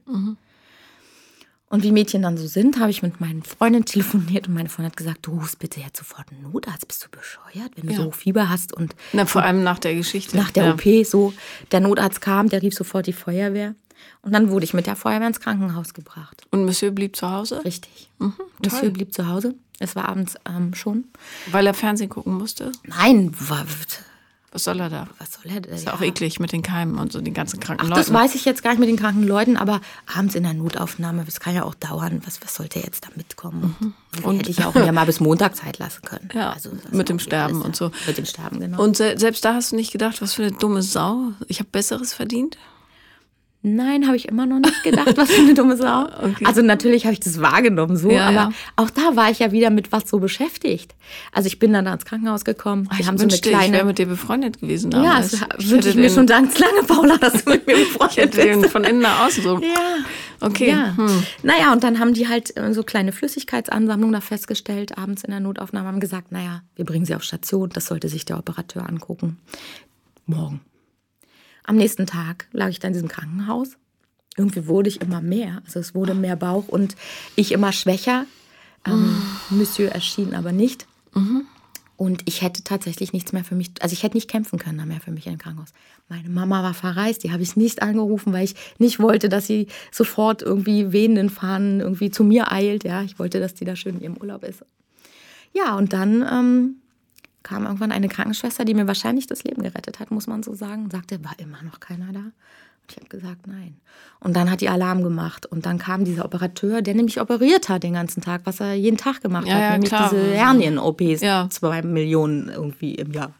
Und wie Mädchen dann so sind, habe ich mit meinen Freundinnen telefoniert und meine Freundin hat gesagt, du rufst bitte jetzt sofort einen Notarzt. Bist du bescheuert, wenn du Ja. so Fieber hast und Na, vor allem nach der Geschichte. nach der ja. OP so, der Notarzt kam, der rief sofort die Feuerwehr. Und dann wurde ich mit der Feuerwehr ins Krankenhaus gebracht. Und Monsieur blieb zu Hause, Richtig. Mhm, Monsieur blieb zu Hause. Es war abends ähm, schon. weil er Fernsehen gucken musste. Nein, wa- Was soll er da? was soll er denn? Ist ja auch eklig mit den Keimen und so den ganzen kranken Ach, Leuten. das weiß ich jetzt gar nicht mit den kranken Leuten, aber abends in der Notaufnahme, das kann ja auch dauern. Was, was sollte jetzt da mitkommen? Und hätte ich ja auch mir mal bis Montag Zeit lassen können. Mhm. Ja, das mit dem Sterben alles- und so. Mit dem Sterben, genau. Und se selbst da hast du nicht gedacht, was für eine dumme Sau. Ich habe Besseres verdient. Nein, habe ich immer noch nicht gedacht, was für eine dumme Sau. Okay. Also natürlich habe ich das wahrgenommen so, Ja, aber ja. auch da war ich ja wieder mit was so beschäftigt. Also ich bin dann ins Krankenhaus gekommen. Ich haben so eine wünschte, ich kleine. wäre mit dir befreundet gewesen ja, damals. das Ich wünsche ich mir schon ganz lange, Paula, dass du mit mir befreundet den von innen nach außen so. Ja. Okay. Ja. Hm. Naja, und dann haben die halt äh, so kleine Flüssigkeitsansammlungen da festgestellt, abends in der Notaufnahme, haben gesagt, naja, wir bringen sie auf Station, das sollte sich der Operateur angucken. Morgen. Am nächsten Tag lag ich dann in diesem Krankenhaus. Irgendwie wurde ich immer mehr. Also es wurde mehr Bauch und ich immer schwächer. Ähm, Monsieur erschien aber nicht. Und ich hätte tatsächlich nichts mehr für mich, also ich hätte nicht kämpfen können da mehr für mich im Krankenhaus. Meine Mama war verreist, die habe ich nicht angerufen, weil ich nicht wollte, dass sie sofort irgendwie wehenden Fahnen irgendwie zu mir eilt. Ja, ich wollte, dass die da schön in ihrem Urlaub ist. Ja, und dann ähm, kam irgendwann eine Krankenschwester, die mir wahrscheinlich das Leben gerettet hat, muss man so sagen, sagte, war immer noch keiner da. Und ich habe gesagt, nein. Und dann hat die Alarm gemacht. Und dann kam dieser Operateur, der nämlich operiert hat den ganzen Tag, was er jeden Tag gemacht Ja, hat, ja, nämlich klar. diese Hernien-OPs, Ja. zwei Millionen irgendwie im Jahr.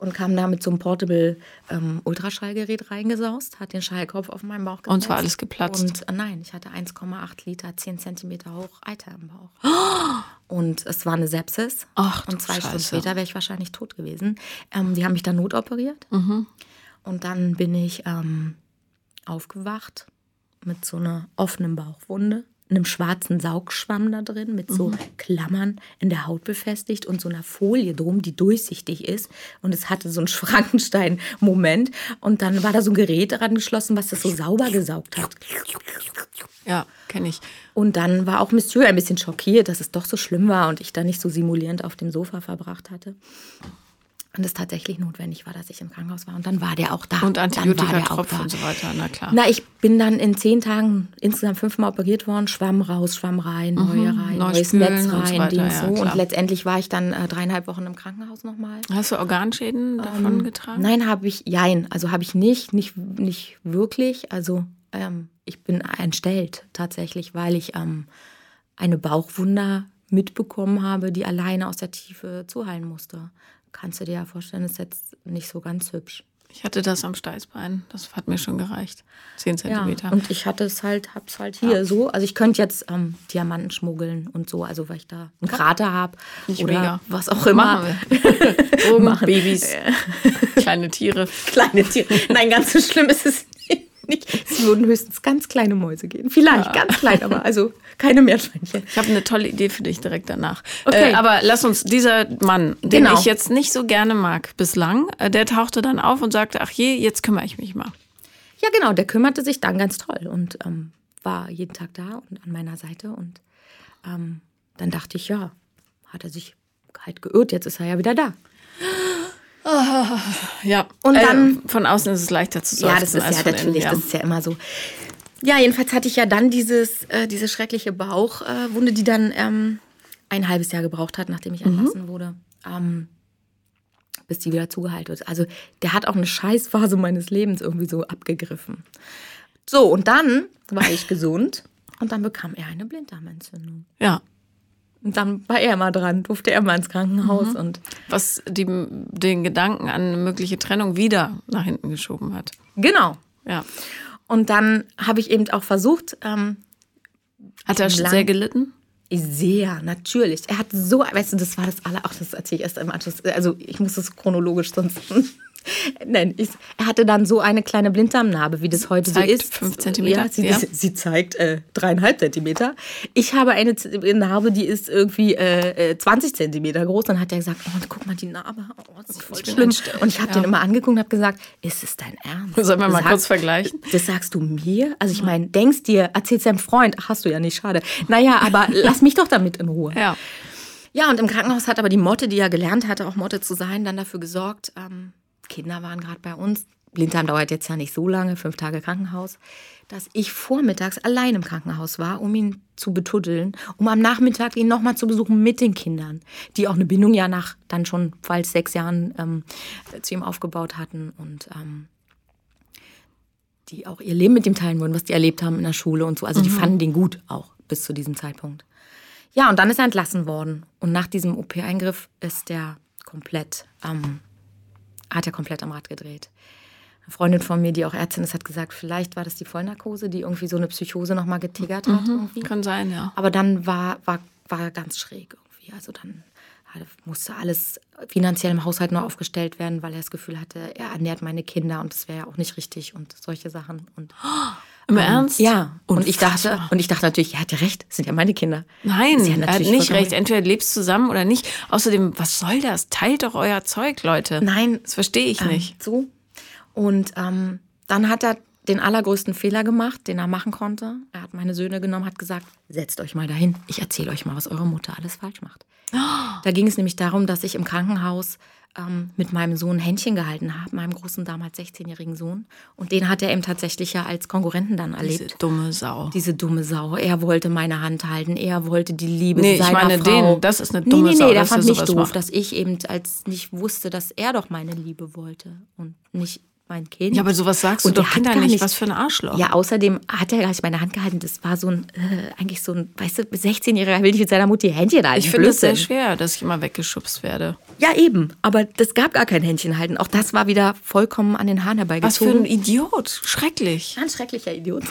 Und kam da mit so einem Portable ähm, Ultraschallgerät reingesaust, hat den Schallkopf auf meinen Bauch gesetzt. Und es war alles geplatzt. Und äh, nein, ich hatte 1,8 Liter, 10 Zentimeter hoch Eiter im Bauch. Und es war eine Sepsis. Ach, Und zwei Stunden Scheiße. später wäre ich wahrscheinlich tot gewesen. Ähm, die haben mich dann notoperiert. Mhm. Und dann bin ich ähm, aufgewacht mit so einer offenen Bauchwunde, einem schwarzen Saugschwamm da drin, mit so Klammern in der Haut befestigt und so einer Folie drum, die durchsichtig ist. Und es hatte so einen Frankenstein-Moment. Und dann war da so ein Gerät daran geschlossen, was das so sauber gesaugt hat. Ja, kenne ich. Und dann war auch Monsieur ein bisschen schockiert, dass es doch so schlimm war und ich da nicht so simulierend auf dem Sofa verbracht hatte. Und es tatsächlich notwendig war, dass ich im Krankenhaus war. Und dann war der auch da. Und Dann war Antibiotika, der auch Tropf da. und so weiter, na klar. Na, ich bin dann in zehn Tagen insgesamt fünfmal operiert worden. Schwamm raus, Schwamm rein, neue rein, neu neues Netz und so rein, weiter, ja, so. Und letztendlich war ich dann äh, dreieinhalb Wochen im Krankenhaus nochmal. Hast du Organschäden davon getragen? Nein, habe ich, jein, also habe ich nicht, nicht, nicht wirklich. Also ähm, ich bin entstellt tatsächlich, weil ich ähm, eine Bauchwunder mitbekommen habe, die alleine aus der Tiefe zuheilen musste. Kannst du dir ja vorstellen, ist jetzt nicht so ganz hübsch. Ich hatte das am Steißbein. Das hat mir schon gereicht. Zehn Ja, Zentimeter. und ich hatte es halt, hab's halt hier so. Also ich könnte jetzt ähm, Diamanten schmuggeln und so, also weil ich da einen Krater habe oder mega. was auch immer. Drogen, Babys, kleine Tiere. Kleine Tiere. Nein, ganz so schlimm ist es nicht. Es würden höchstens ganz kleine Mäuse gehen. Vielleicht ganz klein, aber also keine Meerschweinchen. Ich habe eine tolle Idee für dich direkt danach. Okay. Äh, aber lass uns, dieser Mann, den Genau. ich jetzt nicht so gerne mag bislang, äh, der tauchte dann auf und sagte, ach je, jetzt kümmere ich mich mal. Ja, genau, der kümmerte sich dann ganz toll und ähm, war jeden Tag da und an meiner Seite. Und ähm, dann dachte ich, ja, hat er sich halt geirrt, jetzt ist er ja wieder da. Ja. Und äh, dann- von außen ist es leichter zu seufzen Ja, das ist ja natürlich, innen. das ist ja immer so. Ja, jedenfalls hatte ich ja dann dieses, äh, diese schreckliche Bauchwunde, äh, die dann ähm, ein halbes Jahr gebraucht hat, nachdem ich entlassen wurde, ähm, bis die wieder zugeheilt wird. Also der hat auch eine Scheißphase meines Lebens irgendwie so abgegriffen. So, und dann war ich gesund und dann bekam er eine Blinddarmentzündung. Ja. Und dann war er mal dran, durfte er mal ins Krankenhaus und Was die, den Gedanken an eine mögliche Trennung wieder nach hinten geschoben hat. genau. Ja. Und dann habe ich eben auch versucht, ähm, Hat er sehr gelitten? Sehr, natürlich. Er hat so, weißt du, das war das aller, auch das erzähle ich erst im Anschluss. Also ich muss das chronologisch sonst nennen. Ich, er hatte dann so eine kleine Blinddarmnarbe, wie das heute Zeigt so ist. fünf Zentimeter, Ja, sie, ja. sie zeigt äh, dreieinhalb Zentimeter. Ich habe eine Z- Narbe, die ist irgendwie äh, äh, 20 Zentimeter groß. Dann hat er gesagt, oh, guck mal die Narbe, oh, das ist voll Ich schlimm. Und ich habe ja. den immer angeguckt und habe gesagt, ist es dein Ernst? Sollen wir mal Sag- kurz vergleichen? das sagst du mir? Also ich meine, denkst dir, erzählst deinem Freund, ach, hast du ja nicht, schade. Naja, aber lass mich doch damit in Ruhe. Ja. Ja, und im Krankenhaus hat aber die Motte, die ja gelernt hatte, auch Motte zu sein, dann dafür gesorgt, ähm, Kinder waren gerade bei uns, Blinddarm dauert jetzt ja nicht so lange, fünf Tage Krankenhaus, dass ich vormittags allein im Krankenhaus war, um ihn zu betuddeln, um am Nachmittag ihn nochmal zu besuchen mit den Kindern, die auch eine Bindung ja nach dann schon bald sechs Jahren ähm, zu ihm aufgebaut hatten und ähm, die auch ihr Leben mit ihm teilen würden, was die erlebt haben in der Schule und so. Also die fanden den gut auch bis zu diesem Zeitpunkt. Ja, und dann ist er entlassen worden. Und nach diesem OP-Eingriff ist der komplett, ähm, hat er komplett am Rad gedreht. Eine Freundin von mir, die auch Ärztin ist, hat gesagt, vielleicht war das die Vollnarkose, die irgendwie so eine Psychose nochmal getriggert hat. Irgendwie. Kann sein, ja. Aber dann war, war, war er ganz schräg irgendwie. Also dann musste alles finanziell im Haushalt neu aufgestellt werden, weil er das Gefühl hatte, er ernährt meine Kinder und das wäre ja auch nicht richtig und solche Sachen. Und Im Ernst? ja, und ich dachte, und ich dachte natürlich, er hat ja recht, das sind ja meine Kinder. Nein, ja er hat nicht recht. Entweder lebt zusammen oder nicht. Außerdem, was soll das? Teilt doch euer Zeug, Leute. Nein. Das verstehe ich nicht. Ähm, so. Und ähm, dann hat er den allergrößten Fehler gemacht, den er machen konnte. Er hat meine Söhne genommen, hat gesagt, setzt euch mal dahin. Ich erzähle euch mal, was eure Mutter alles falsch macht. Da ging es nämlich darum, dass ich im Krankenhaus ähm, mit meinem Sohn Händchen gehalten habe, meinem großen, damals 16-jährigen Sohn. Und den hat er eben tatsächlich ja als Konkurrenten dann Diese erlebt. dumme Sau. Diese dumme Sau. Er wollte meine Hand halten. Er wollte die Liebe Nee, ich seiner meine Frau. den. Das ist eine nee, dumme nee, Sau, Nee, der dass er fand mich doof, macht. dass ich eben als nicht wusste, dass er doch meine Liebe wollte und nicht mein Kind. Ja, aber sowas sagst Und du doch Kindern gar nicht. Was für ein Arschloch. Ja, außerdem hat er gar nicht meine Hand gehalten. Das war so ein, äh, eigentlich so ein, weißt du, 16-Jähriger will nicht mit seiner Mutti Händchen halten. ich finde es sehr schwer, dass ich immer weggeschubst werde. Ja, eben. Aber das gab gar kein Händchen halten. Auch das war wieder vollkommen an den Haaren Was für herbeigezogen. ein Idiot. Schrecklich. Ganz schrecklicher Idiot.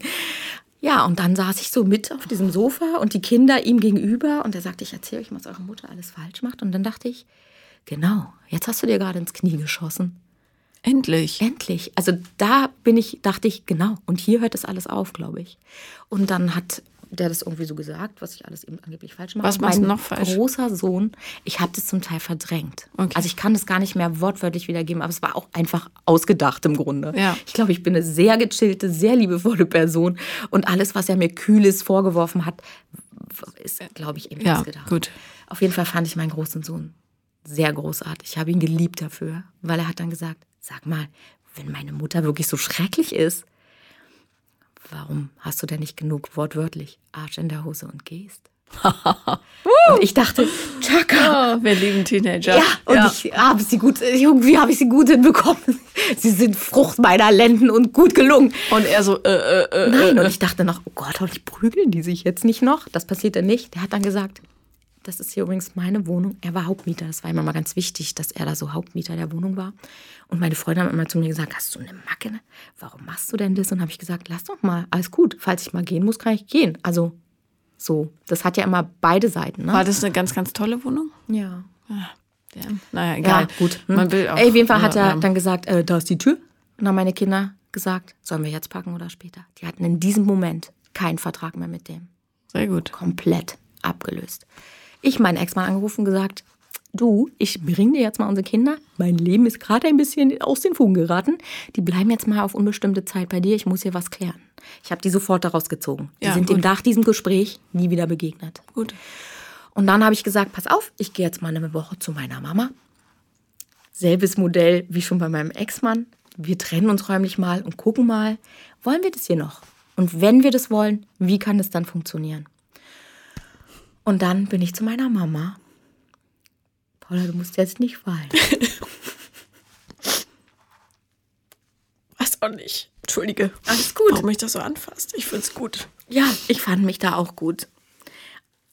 ja, und dann saß ich so mit auf diesem Sofa und die Kinder ihm gegenüber und er sagte, ich erzähle euch was eure Mutter alles falsch macht. Und dann dachte ich, genau, jetzt hast du dir gerade ins Knie geschossen. Endlich. Endlich. Also da bin ich, dachte ich, genau. Und hier hört das alles auf, glaube ich. Und dann hat der das irgendwie so gesagt, was ich alles eben angeblich falsch mache. Was machst du noch falsch? großer Sohn, ich habe das zum Teil verdrängt. Okay. Also ich kann das gar nicht mehr wortwörtlich wiedergeben, aber es war auch einfach ausgedacht im Grunde. Ja. Ich glaube, ich bin eine sehr gechillte, sehr liebevolle Person und alles, was er mir Kühles vorgeworfen hat, ist, glaube ich, eben Ja, ausgedacht. gut. Auf jeden Fall fand ich meinen großen Sohn sehr großartig. Ich habe ihn geliebt dafür, weil er hat dann gesagt, sag mal, wenn meine Mutter wirklich so schrecklich ist, warum hast du denn nicht genug wortwörtlich Arsch in der Hose und gehst? und ich dachte, Chaka. Oh, wir lieben Teenager. Ja, und ja. ich habe sie gut, irgendwie habe ich sie gut hinbekommen. Sie sind Frucht meiner Lenden und gut gelungen. Und er so, äh, äh, äh. Nein, äh, und ich dachte noch, oh Gott, hoffentlich prügeln die sich jetzt nicht noch. Das passierte nicht. Der hat dann gesagt, das ist hier übrigens meine Wohnung. Er war Hauptmieter. Das war immer mal ganz wichtig, dass er da so Hauptmieter der Wohnung war. Und meine Freunde haben immer zu mir gesagt, hast du eine Macke? Ne? Warum machst du denn das? Und habe ich gesagt, lass doch mal, alles gut. Falls ich mal gehen muss, kann ich gehen. Also so, das hat ja immer beide Seiten. Ne? War das eine ganz, ganz tolle Wohnung? Ja. Ah, naja, egal. Ja, gut. Hm. Man will auch, Ey, auf jeden Fall hat er dann gesagt, äh, da ist die Tür. Und dann haben meine Kinder gesagt, sollen wir jetzt packen oder später? Die hatten in diesem Moment keinen Vertrag mehr mit dem. Sehr gut. Komplett abgelöst ich meinen Ex-Mann angerufen und gesagt, du, ich bringe dir jetzt mal unsere Kinder. Mein Leben ist gerade ein bisschen aus den Fugen geraten. Die bleiben jetzt mal auf unbestimmte Zeit bei dir. Ich muss hier was klären. Ich habe die sofort daraus gezogen. Die ja, sind gut. dem nach diesem Gespräch nie wieder begegnet. Gut. Und dann habe ich gesagt, pass auf, ich gehe jetzt mal eine Woche zu meiner Mama. Selbes Modell wie schon bei meinem Ex-Mann. Wir trennen uns räumlich mal und gucken mal, wollen wir das hier noch? Und wenn wir das wollen, wie kann das dann funktionieren? Und dann bin ich zu meiner Mama. Paula, du musst jetzt nicht weinen. Weiß auch nicht. Entschuldige. Alles gut. Warum mich das so anfasst. Ich finde es gut. Ja, ich fand mich da auch gut.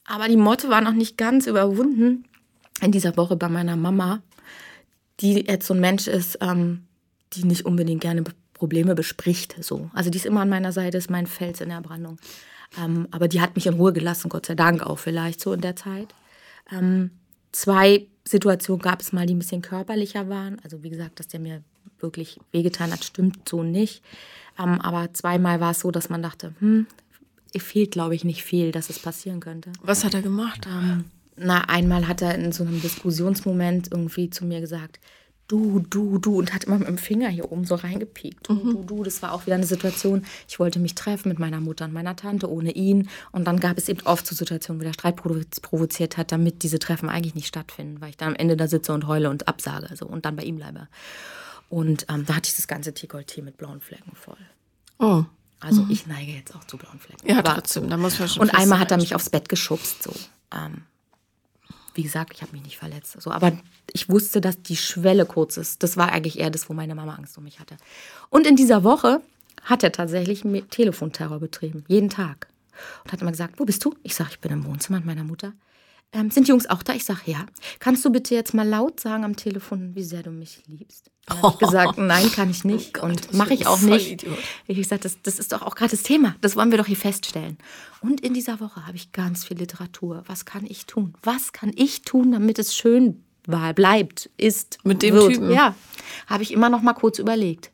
Aber die Motte war noch nicht ganz überwunden in dieser Woche bei meiner Mama, die jetzt so ein Mensch ist, ähm, die nicht unbedingt gerne Probleme bespricht. So. Also die ist immer an meiner Seite, ist mein Fels in der Brandung. Ähm, aber die hat mich in Ruhe gelassen, Gott sei Dank auch vielleicht so in der Zeit. Ähm, zwei Situationen gab es mal, die ein bisschen körperlicher waren. Also wie gesagt, dass der mir wirklich wehgetan hat, stimmt so nicht. Ähm, aber zweimal war es so, dass man dachte, hm, fehlt, glaube ich, nicht viel, dass es passieren könnte. Was hat er gemacht? Ähm, na, einmal hat er in so einem Diskussionsmoment irgendwie zu mir gesagt, du, du, du und hat immer mit dem Finger hier oben so reingepiekt. Du, mhm. du, du. Das war auch wieder eine Situation. Ich wollte mich treffen mit meiner Mutter und meiner Tante ohne ihn. Und dann gab es eben oft so Situationen, wo der Streit provoziert hat, damit diese Treffen eigentlich nicht stattfinden, weil ich dann am Ende da sitze und heule und absage also, und dann bei ihm bleibe. Und ähm, da hatte ich das ganze Dekolleté mit blauen Flecken voll. Oh. Also mhm. ich neige jetzt auch zu blauen Flecken. Ja, trotzdem, da muss man schon. Und einmal hat er mich aufs Bett geschubst, so. Ähm, wie gesagt, ich habe mich nicht verletzt. So, aber ich wusste, dass die Schwelle kurz ist. Das war eigentlich eher das, wo meine Mama Angst um mich hatte. Und in dieser Woche hat er tatsächlich Telefonterror betrieben. Jeden Tag. Und hat immer gesagt, wo bist du? Ich sage, ich bin im Wohnzimmer mit meiner Mutter. Ähm, sind die Jungs auch da? Ich sage, ja. Kannst du bitte jetzt mal laut sagen am Telefon, wie sehr du mich liebst? Dann habe ich gesagt, nein, kann ich nicht oh und mache ich auch nicht. Ich gesagt, das, das ist doch auch gerade das Thema. Das wollen wir doch hier feststellen. Und in dieser Woche habe ich ganz viel Literatur. Was kann ich tun? Was kann ich tun, damit es schön bleibt, ist, mit dem wird? Typen? Ja, habe ich immer noch mal kurz überlegt.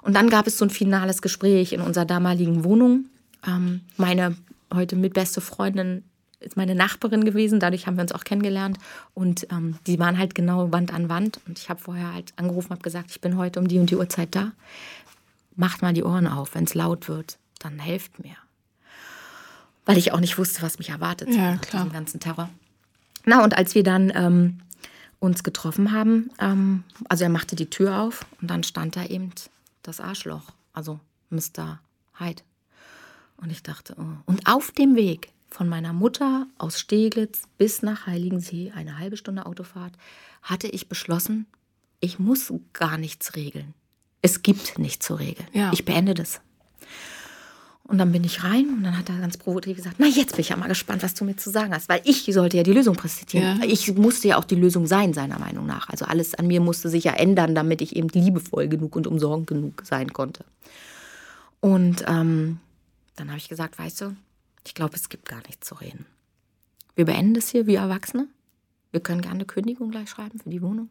Und dann gab es so ein finales Gespräch in unserer damaligen Wohnung. Ähm, meine heute mit beste Freundin ist meine Nachbarin gewesen, dadurch haben wir uns auch kennengelernt. Und ähm, die waren halt genau Wand an Wand. Und ich habe vorher halt angerufen, habe gesagt, ich bin heute um die und die Uhrzeit da. Macht mal die Ohren auf, wenn es laut wird, dann helft mir. Weil ich auch nicht wusste, was mich erwartet ja, klar. diesem ganzen Terror. Na, und als wir dann ähm, uns getroffen haben, ähm, also er machte die Tür auf und dann stand da eben das Arschloch, also Mr. Hyde. Und ich dachte, oh. und auf dem Weg von meiner Mutter aus Steglitz bis nach Heiligensee, eine halbe Stunde Autofahrt, hatte ich beschlossen, ich muss gar nichts regeln. Es gibt nichts zu regeln. Ja. Ich beende das. Und dann bin ich rein und dann hat er ganz provokativ gesagt, na jetzt bin ich ja mal gespannt, was du mir zu sagen hast, weil ich sollte ja die Lösung präsentieren. Ja. Ich musste ja auch die Lösung sein, seiner Meinung nach. Also alles an mir musste sich ja ändern, damit ich eben liebevoll genug und umsorgend genug sein konnte. Und ähm, dann habe ich gesagt, weißt du, ich glaube, es gibt gar nichts zu reden. Wir beenden das hier wie Erwachsene. Wir können gerne eine Kündigung gleich schreiben für die Wohnung.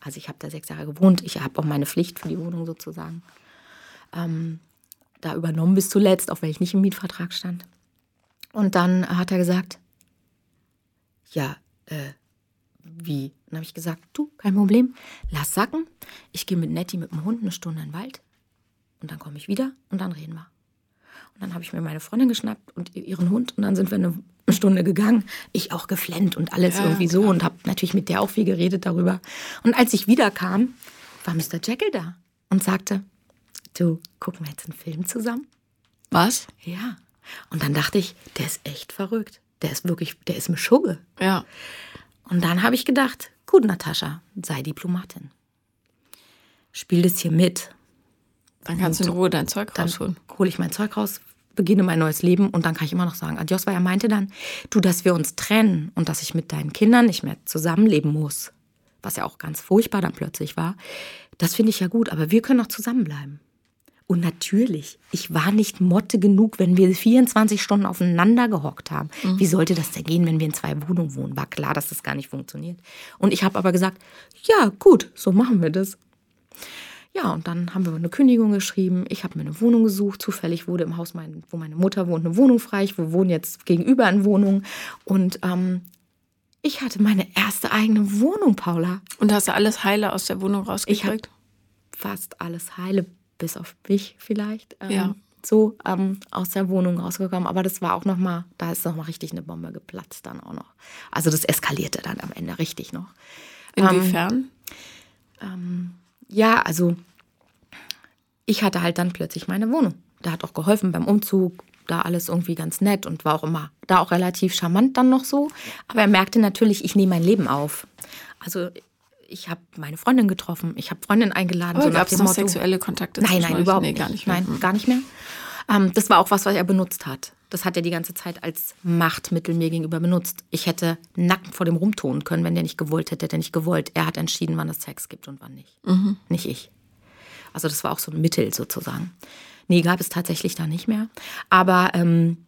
Also ich habe da sechs Jahre gewohnt. Ich habe auch meine Pflicht für die Wohnung sozusagen ähm, da übernommen bis zuletzt, auch wenn ich nicht im Mietvertrag stand. Und dann hat er gesagt, ja, äh, wie? Dann habe ich gesagt, du, kein Problem, lass sacken. Ich gehe mit Nettie mit dem Hund eine Stunde in den Wald und dann komme ich wieder und dann reden wir. Und dann habe ich mir meine Freundin geschnappt und ihren Hund und dann sind wir eine Stunde gegangen. Ich auch geflennt und alles ja, irgendwie so und habe natürlich mit der auch viel geredet darüber. Und als ich wiederkam, war Mr. Jekyll da und sagte, du, gucken wir jetzt einen Film zusammen? Was? Ja. Und dann dachte ich, der ist echt verrückt. Der ist wirklich, der ist eine Schugge. Ja. Und dann habe ich gedacht, gut, Natascha, sei Diplomatin. Spiel das hier mit. Dann kannst und du in Ruhe dein Zeug rausholen. Dann hole ich mein Zeug raus, beginne mein neues Leben und dann kann ich immer noch sagen Adios, weil er meinte dann, du, dass wir uns trennen und dass ich mit deinen Kindern nicht mehr zusammenleben muss, was ja auch ganz furchtbar dann plötzlich war, das finde ich ja gut, aber wir können auch zusammenbleiben. Und natürlich, ich war nicht Motte genug, wenn wir 24 Stunden aufeinander gehockt haben. Mhm. Wie sollte das denn gehen, wenn wir in zwei Wohnungen wohnen? War klar, dass das gar nicht funktioniert. Und ich habe aber gesagt, ja, gut, so machen wir das. Ja, und dann haben wir eine Kündigung geschrieben. Ich habe mir eine Wohnung gesucht. Zufällig wurde im Haus, mein, wo meine Mutter wohnt, eine Wohnung frei. Ich wohne jetzt gegenüber in Wohnung. Und ähm, ich hatte meine erste eigene Wohnung, Paula. Und hast du alles heile aus der Wohnung rausgekriegt? Ich fast alles heile, bis auf mich vielleicht. Ähm, ja. So ähm, aus der Wohnung rausgekommen. Aber das war auch noch mal, da ist noch mal richtig eine Bombe geplatzt dann auch noch. Also das eskalierte dann am Ende richtig noch. Inwiefern? Ähm, ähm ja, also ich hatte halt dann plötzlich meine Wohnung. Der hat auch geholfen beim Umzug, da alles irgendwie ganz nett und war auch immer da auch relativ charmant dann noch so. Aber er merkte natürlich, ich nehme mein Leben auf. Also ich habe meine Freundin getroffen, ich habe Freundinnen eingeladen. Aber so gab es noch Motto, sexuelle Kontakte? Nein, nein, überhaupt nee, gar nicht. Mehr. Nein, gar nicht mehr. Ähm, das war auch was, was er benutzt hat. Das hat er die ganze Zeit als Machtmittel mir gegenüber benutzt. Ich hätte nackt vor dem rumtonen können, wenn der nicht gewollt hätte, hätte er nicht gewollt. Er hat entschieden, wann es Sex gibt und wann nicht. Mhm. Nicht ich. Also das war auch so ein Mittel sozusagen. Nee, gab es tatsächlich da nicht mehr. Aber ähm,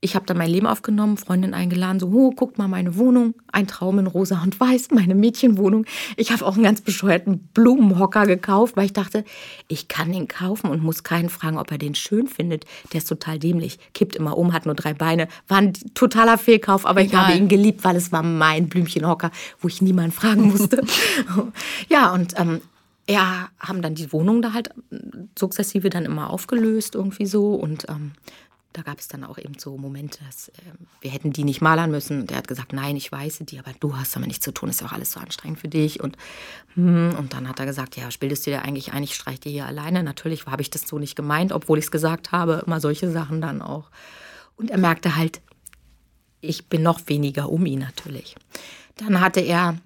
ich habe dann mein Leben aufgenommen, Freundin eingeladen, so, oh, guckt mal meine Wohnung, ein Traum in rosa und weiß, meine Mädchenwohnung. Ich habe auch einen ganz bescheuerten Blumenhocker gekauft, weil ich dachte, ich kann den kaufen und muss keinen fragen, ob er den schön findet. Der ist total dämlich, kippt immer um, hat nur drei Beine. War ein totaler Fehlkauf, aber ich habe ihn geliebt, weil es war mein Blümchenhocker, wo ich niemanden fragen musste. ja, und ähm, ja, haben dann die Wohnung da halt sukzessive dann immer aufgelöst irgendwie so und ähm, da gab es dann auch eben so Momente, dass äh, wir hätten die nicht malern müssen. Und er hat gesagt, nein, ich weiß die, aber du hast damit nichts zu tun, ist ja auch alles so anstrengend für dich. Und, hm, und dann hat er gesagt, ja, bildest du dir eigentlich ein, ich streiche dir hier alleine. Natürlich habe ich das so nicht gemeint, obwohl ich es gesagt habe, immer solche Sachen dann auch. Und er merkte halt, ich bin noch weniger um ihn natürlich. Dann hatte er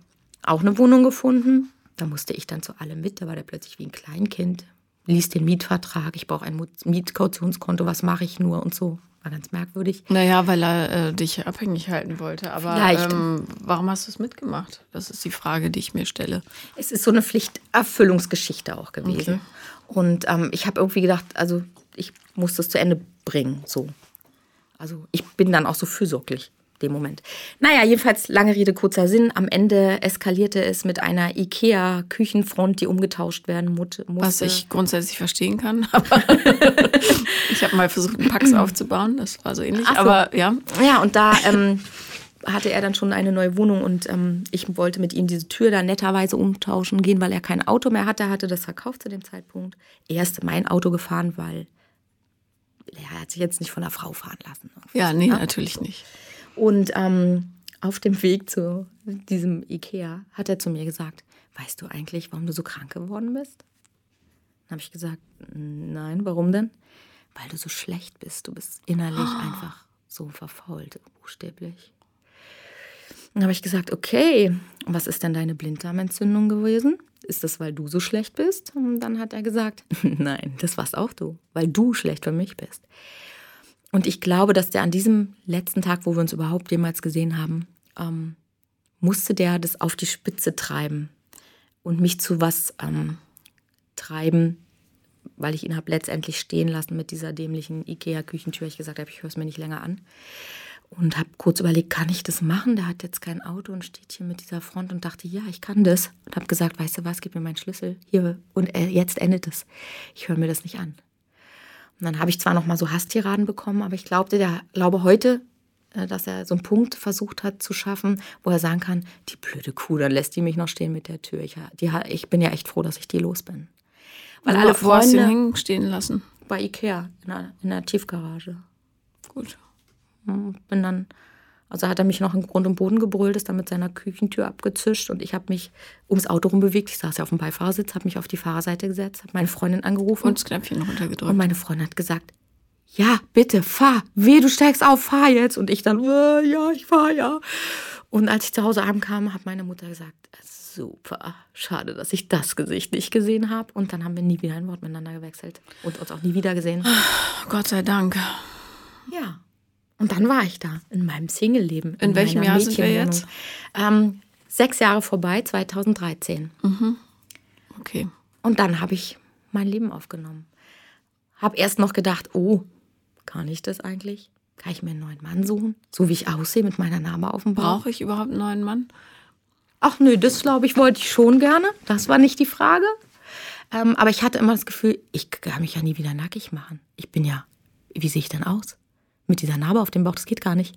auch eine Wohnung gefunden. Da musste ich dann zu allem mit. Da war der plötzlich wie ein Kleinkind lies den Mietvertrag, ich brauche ein Mietkautionskonto, was mache ich nur und so. War ganz merkwürdig. Naja, weil er äh, dich abhängig halten wollte. Aber ähm, warum hast du es mitgemacht? Das ist die Frage, die ich mir stelle. Es ist so eine Pflichterfüllungsgeschichte auch gewesen. Okay. Und ähm, ich habe irgendwie gedacht, also ich muss das zu Ende bringen. So. Also ich bin dann auch so fürsorglich dem Moment. Naja, jedenfalls lange Rede, kurzer Sinn. Am Ende eskalierte es mit einer IKEA-Küchenfront, die umgetauscht werden musste. Was ich grundsätzlich verstehen kann. Aber ich habe mal versucht, einen Pax aufzubauen. Das war so ähnlich. So. Aber ja. Ja, und da ähm, hatte er dann schon eine neue Wohnung und ähm, ich wollte mit ihm diese Tür da netterweise umtauschen gehen, weil er kein Auto mehr hatte. Er hatte das verkauft zu dem Zeitpunkt. Er ist mein Auto gefahren, weil er hat sich jetzt nicht von der Frau fahren lassen. Ja, nee, ja? natürlich nicht. Und ähm, auf dem Weg zu diesem Ikea hat er zu mir gesagt, weißt du eigentlich, warum du so krank geworden bist? Dann habe ich gesagt, nein, warum denn? Weil du so schlecht bist. Du bist innerlich oh. einfach so verfault, buchstäblich. Dann habe ich gesagt, okay, was ist denn deine Blinddarmentzündung gewesen? Ist das, weil du so schlecht bist? Und dann hat er gesagt, nein, das warst auch du, weil du schlecht für mich bist. Und ich glaube, dass der an diesem letzten Tag, wo wir uns überhaupt jemals gesehen haben, ähm, musste der das auf die Spitze treiben und mich zu was ähm, treiben, weil ich ihn habe letztendlich stehen lassen mit dieser dämlichen Ikea-Küchentür. Ich gesagt habe, ich höre es mir nicht länger an. Und habe kurz überlegt, kann ich das machen? Der hat jetzt kein Auto und steht hier mit dieser Front und dachte, ja, ich kann das. Und habe gesagt, weißt du was, gib mir meinen Schlüssel hier und äh, jetzt endet es. Ich höre mir das nicht an. Und dann habe ich zwar noch mal so Hasstiraden bekommen, aber ich glaubte, der glaube heute, äh, dass er so einen Punkt versucht hat zu schaffen, wo er sagen kann, die blöde Kuh, dann lässt die mich noch stehen mit der Tür. Ich, die, ich bin ja echt froh, dass ich die los bin. Weil alle Freunde hängen stehen lassen. bei Ikea in der, in der Tiefgarage. Gut. Bin dann, also hat er mich noch in Grund und Boden gebrüllt, ist dann mit seiner Küchentür abgezischt und ich habe mich ums Auto rum bewegt. Ich saß ja auf dem Beifahrersitz, habe mich auf die Fahrerseite gesetzt, habe meine Freundin angerufen. Und das Knöpfchen runtergedrückt. Und meine Freundin hat gesagt, ja, bitte, fahr. Weh, du steigst auf, fahr jetzt. Und ich dann, äh, ja, ich fahr ja. Und als ich zu Hause ankam, hat meine Mutter gesagt, super, schade, dass ich das Gesicht nicht gesehen habe. Und dann haben wir nie wieder ein Wort miteinander gewechselt und uns auch nie wieder gesehen. Gott sei Dank. Ja. Und dann war ich da, in meinem Single-Leben. In welchem meiner Jahr sind wir jetzt? Ähm, sechs Jahre vorbei, 2013. Okay. Und dann habe ich mein Leben aufgenommen. Habe erst noch gedacht, oh, kann ich das eigentlich? Kann ich mir einen neuen Mann suchen? So wie ich aussehe mit meiner Narbe auf dem Bauch? Brauche ich überhaupt einen neuen Mann? Ach nö, das glaube ich, wollte ich schon gerne. Das war nicht die Frage. Ähm, aber ich hatte immer das Gefühl, ich kann mich ja nie wieder nackig machen. Ich bin ja, wie sehe ich denn aus? Mit dieser Narbe auf dem Bauch, das geht gar nicht.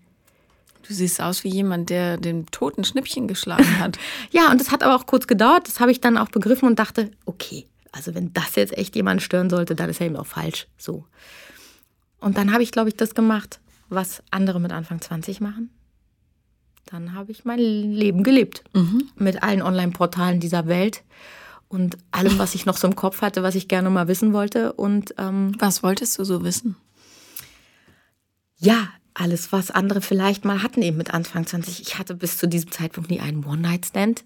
Du siehst aus wie jemand, der den toten Schnippchen geschlagen hat. Ja, und das hat aber auch kurz gedauert. Das habe ich dann auch begriffen und dachte, okay, also wenn das jetzt echt jemanden stören sollte, dann ist er eben auch falsch. So. Und dann habe ich, glaube ich, das gemacht, was andere mit Anfang 20 machen. Dann habe ich mein Leben gelebt. Mit allen Online-Portalen dieser Welt und allem, was ich noch so im Kopf hatte, was ich gerne mal wissen wollte. Und ähm, Was wolltest du so wissen? Ja, alles, was andere vielleicht mal hatten, eben mit Anfang 20. Ich hatte bis zu diesem Zeitpunkt nie einen One-Night-Stand.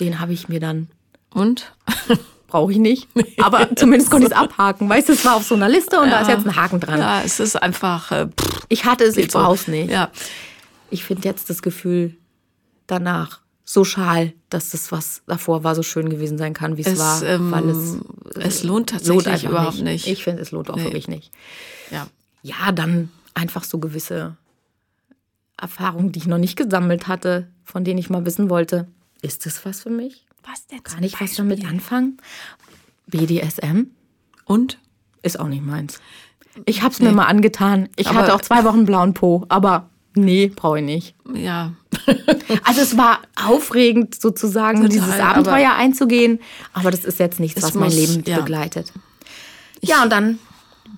Den habe ich mir dann Und? brauche ich nicht. Aber zumindest konnte ich es abhaken. Weißt du, es war auf so einer Liste und da ist jetzt ein Haken dran. Ja, es ist einfach. Äh, pff, Ich hatte es, ich brauche es nicht. Ja. Ich finde jetzt das Gefühl danach so schal, dass das, was davor war, so schön gewesen sein kann, wie es, war. ähm, weil es, es lohnt tatsächlich einfach überhaupt nicht. Ich finde, es lohnt auch Nee. wirklich nicht. Ja. Ja, dann einfach so gewisse Erfahrungen, die ich noch nicht gesammelt hatte, von denen ich mal wissen wollte, ist das was für mich? Was denn? Kann ich was damit anfangen? BDSM Und? ist auch nicht meins. Ich habe es mir mal angetan. Ich Aber- hatte auch zwei Wochen blauen Po, aber nee, brauche ich nicht. Ja. Also es war aufregend sozusagen, Total, dieses aber- Abenteuer einzugehen, aber das ist jetzt nichts, was mein muss- Leben ja. begleitet. ja, und dann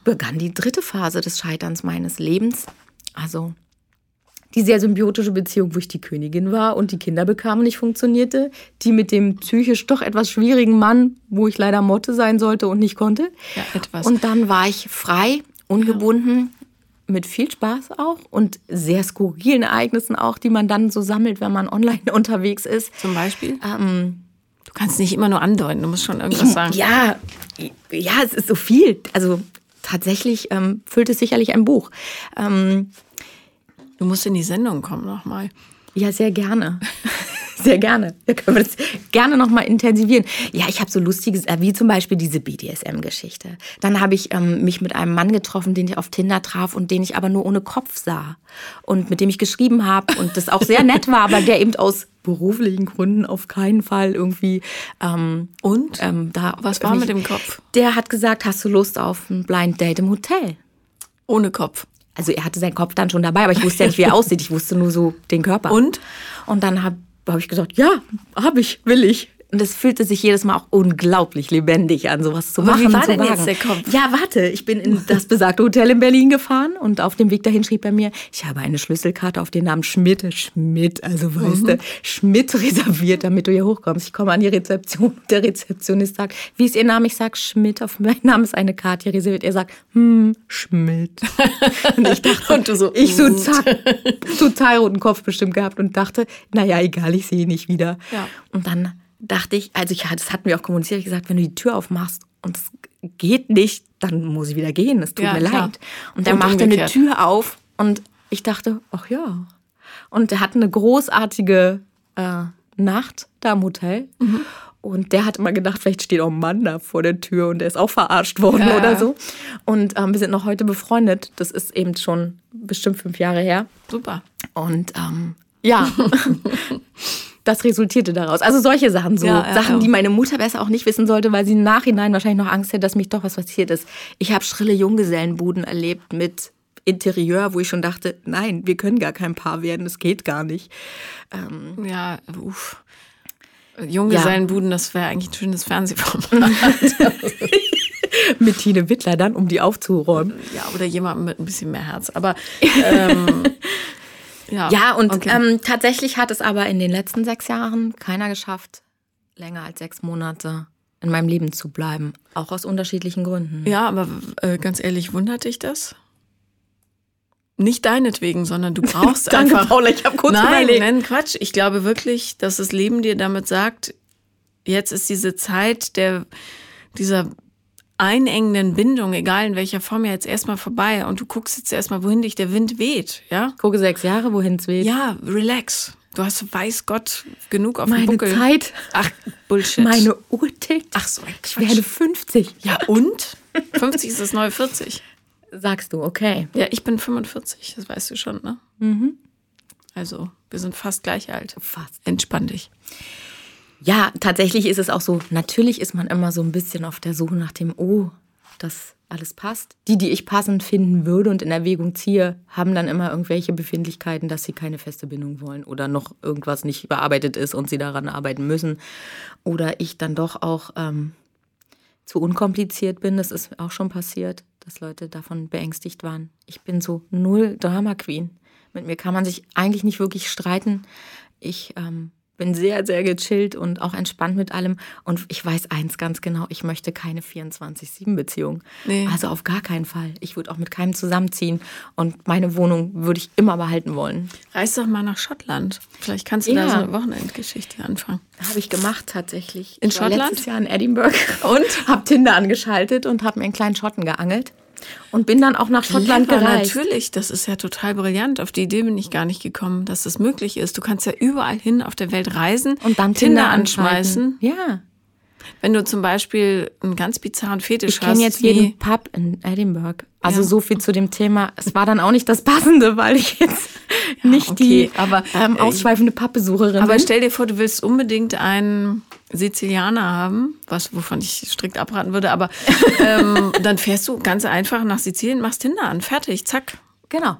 begann die dritte Phase des Scheiterns meines Lebens. Also die sehr symbiotische Beziehung, wo ich die Königin war und die Kinder bekamen und nicht funktionierte. Die mit dem psychisch doch etwas schwierigen Mann, wo ich leider Motte sein sollte und nicht konnte. Ja, etwas. Und dann war ich frei, ungebunden, mit viel Spaß auch und sehr skurrilen Ereignissen auch, die man dann so sammelt, wenn man online unterwegs ist. Zum Beispiel? Ähm, Du kannst nicht immer nur andeuten, du musst schon irgendwas sagen. ja, ja, es ist so viel. Also tatsächlich ähm, füllt es sicherlich ein Buch. Ähm, Du musst in die Sendung kommen nochmal. Ja, sehr gerne. Sehr gerne. Da können wir das gerne nochmal intensivieren. Ja, ich habe so lustiges, äh, wie zum Beispiel diese BDSM-Geschichte. Dann habe ich ähm, mich mit einem Mann getroffen, den ich auf Tinder traf und den ich aber nur ohne Kopf sah. Und mit dem ich geschrieben habe und das auch sehr nett war, aber der eben aus beruflichen Gründen auf keinen Fall irgendwie ähm, Und? ähm, da. Was war mit dem Kopf? Der hat gesagt, hast du Lust auf ein Blind Date im Hotel? Ohne Kopf. Also er hatte seinen Kopf dann schon dabei, aber ich wusste ja nicht, wie er aussieht. Ich wusste nur so den Körper. Und? Und dann habe hab ich gesagt, ja, habe ich, will ich. Und es fühlte sich jedes Mal auch unglaublich lebendig an, sowas zu Aber machen. wie war und zu denn wagen. jetzt der Kopf? Ja, warte, ich bin in das besagte Hotel in Berlin gefahren und auf dem Weg dahin schrieb er mir, ich habe eine Schlüsselkarte auf den Namen Schmidt, Schmidt, also weißt Mhm. du, Schmidt reserviert, damit du hier hochkommst. Ich komme an die Rezeption, der Rezeptionist sagt, wie ist Ihr Name? Ich sag Schmidt, auf meinem Namen ist eine Karte hier reserviert. Er sagt, hm, Schmidt. Und ich dachte, Und so, ich so zack, total roten Kopf bestimmt gehabt und dachte, naja, egal, ich sehe ihn nicht wieder. Ja. Und dann dachte ich, also ich, das hatten wir auch kommuniziert, ich gesagt, wenn du die Tür aufmachst und es geht nicht, dann muss ich wieder gehen, es tut Ja, mir klar. leid. Und er Und machte eine. Tür auf und ich dachte, ach ja. Und er hatte eine großartige äh, Nacht da im Hotel. Mhm. Und der hat immer gedacht, vielleicht steht auch ein Mann da vor der Tür und der ist auch verarscht worden Ja. oder so. Und ähm, wir sind noch heute befreundet. Das ist eben schon bestimmt fünf Jahre her. Super. Und ähm, ja, das resultierte daraus. Also solche Sachen, so Ja, ja, Sachen, ja. die meine Mutter besser auch nicht wissen sollte, weil sie im Nachhinein wahrscheinlich noch Angst hätte, dass mich doch was passiert ist. Ich habe schrille Junggesellenbuden erlebt mit Interieur, wo ich schon dachte, nein, wir können gar kein Paar werden, das geht gar nicht. Ja, uff. Junggesellenbuden, das wäre eigentlich ein schönes Fernsehformat. mit Tine Wittler dann, um die aufzuräumen. Ja, oder jemandem mit ein bisschen mehr Herz. Aber ähm, ja. Ja, und okay. ähm, tatsächlich hat es aber in den letzten sechs Jahren keiner geschafft, länger als sechs Monate in meinem Leben zu bleiben. Auch aus unterschiedlichen Gründen. Ja, aber äh, ganz ehrlich, wundert dich das? Nicht deinetwegen, sondern du brauchst Danke, einfach. Paula, ich habe kurz nein, überlegt. Nein, Quatsch. Ich glaube wirklich, dass das Leben dir damit sagt, jetzt ist diese Zeit der, dieser einengenden Bindung, egal in welcher Form, ja jetzt erstmal vorbei und du guckst jetzt erstmal, wohin dich der Wind weht, ja? Gucke sechs Jahre, wohin es weht. Ja, relax. Du hast, weiß Gott, genug auf Meine dem Buckel. Zeit. Ach, Bullshit. Meine Uhr tickt. Ach so, ein Ich werde 50. Ja, und? 50 ist das neue 40. Sagst du, okay. Ja, ich bin 45, das weißt du schon, ne? Mhm. Also, wir sind fast gleich alt. Fast. Entspann dich. Ja, tatsächlich ist es auch so, natürlich ist man immer so ein bisschen auf der Suche nach dem, oh, das alles passt. Die, die ich passend finden würde und in Erwägung ziehe, haben dann immer irgendwelche Befindlichkeiten, dass sie keine feste Bindung wollen oder noch irgendwas nicht bearbeitet ist und sie daran arbeiten müssen. Oder ich dann doch auch ähm, zu unkompliziert bin. Das ist auch schon passiert, dass Leute davon beängstigt waren. Ich bin so null Drama Queen. Mit mir kann man sich eigentlich nicht wirklich streiten. Ich ähm, bin sehr, sehr gechillt und auch entspannt mit allem. Und ich weiß eins ganz genau, ich möchte keine 24-7-Beziehung. Nee. Also auf gar keinen Fall. Ich würde auch mit keinem zusammenziehen. Und meine Wohnung würde ich immer behalten wollen. Reis doch mal nach Schottland. Vielleicht kannst du Ja. da so eine Wochenendgeschichte anfangen. Habe ich gemacht tatsächlich. In ich Schottland? letztes Jahr in Edinburgh Und? habe Tinder angeschaltet und habe mir einen kleinen Schotten geangelt und bin dann auch nach Schottland Clever, gereist. Natürlich, das ist ja total brillant. Auf die Idee bin ich gar nicht gekommen, dass das möglich ist. Du kannst ja überall hin auf der Welt reisen Und dann Tinder Tinder anschmeißen. anschmeißen. Ja. Wenn du zum Beispiel einen ganz bizarren Fetisch Ich hast. kenne jetzt jeden Pub in Edinburgh. Also Ja. so viel zu dem Thema. Es war dann auch nicht das Passende, weil ich jetzt nicht okay, die aber, ähm, äh, ausschweifende Pappbesucherin Aber bin. stell dir vor, du willst unbedingt einen Sizilianer haben, was wovon ich strikt abraten würde, aber ähm, dann fährst du ganz einfach nach Sizilien, machst Tinder an, fertig, zack. Genau.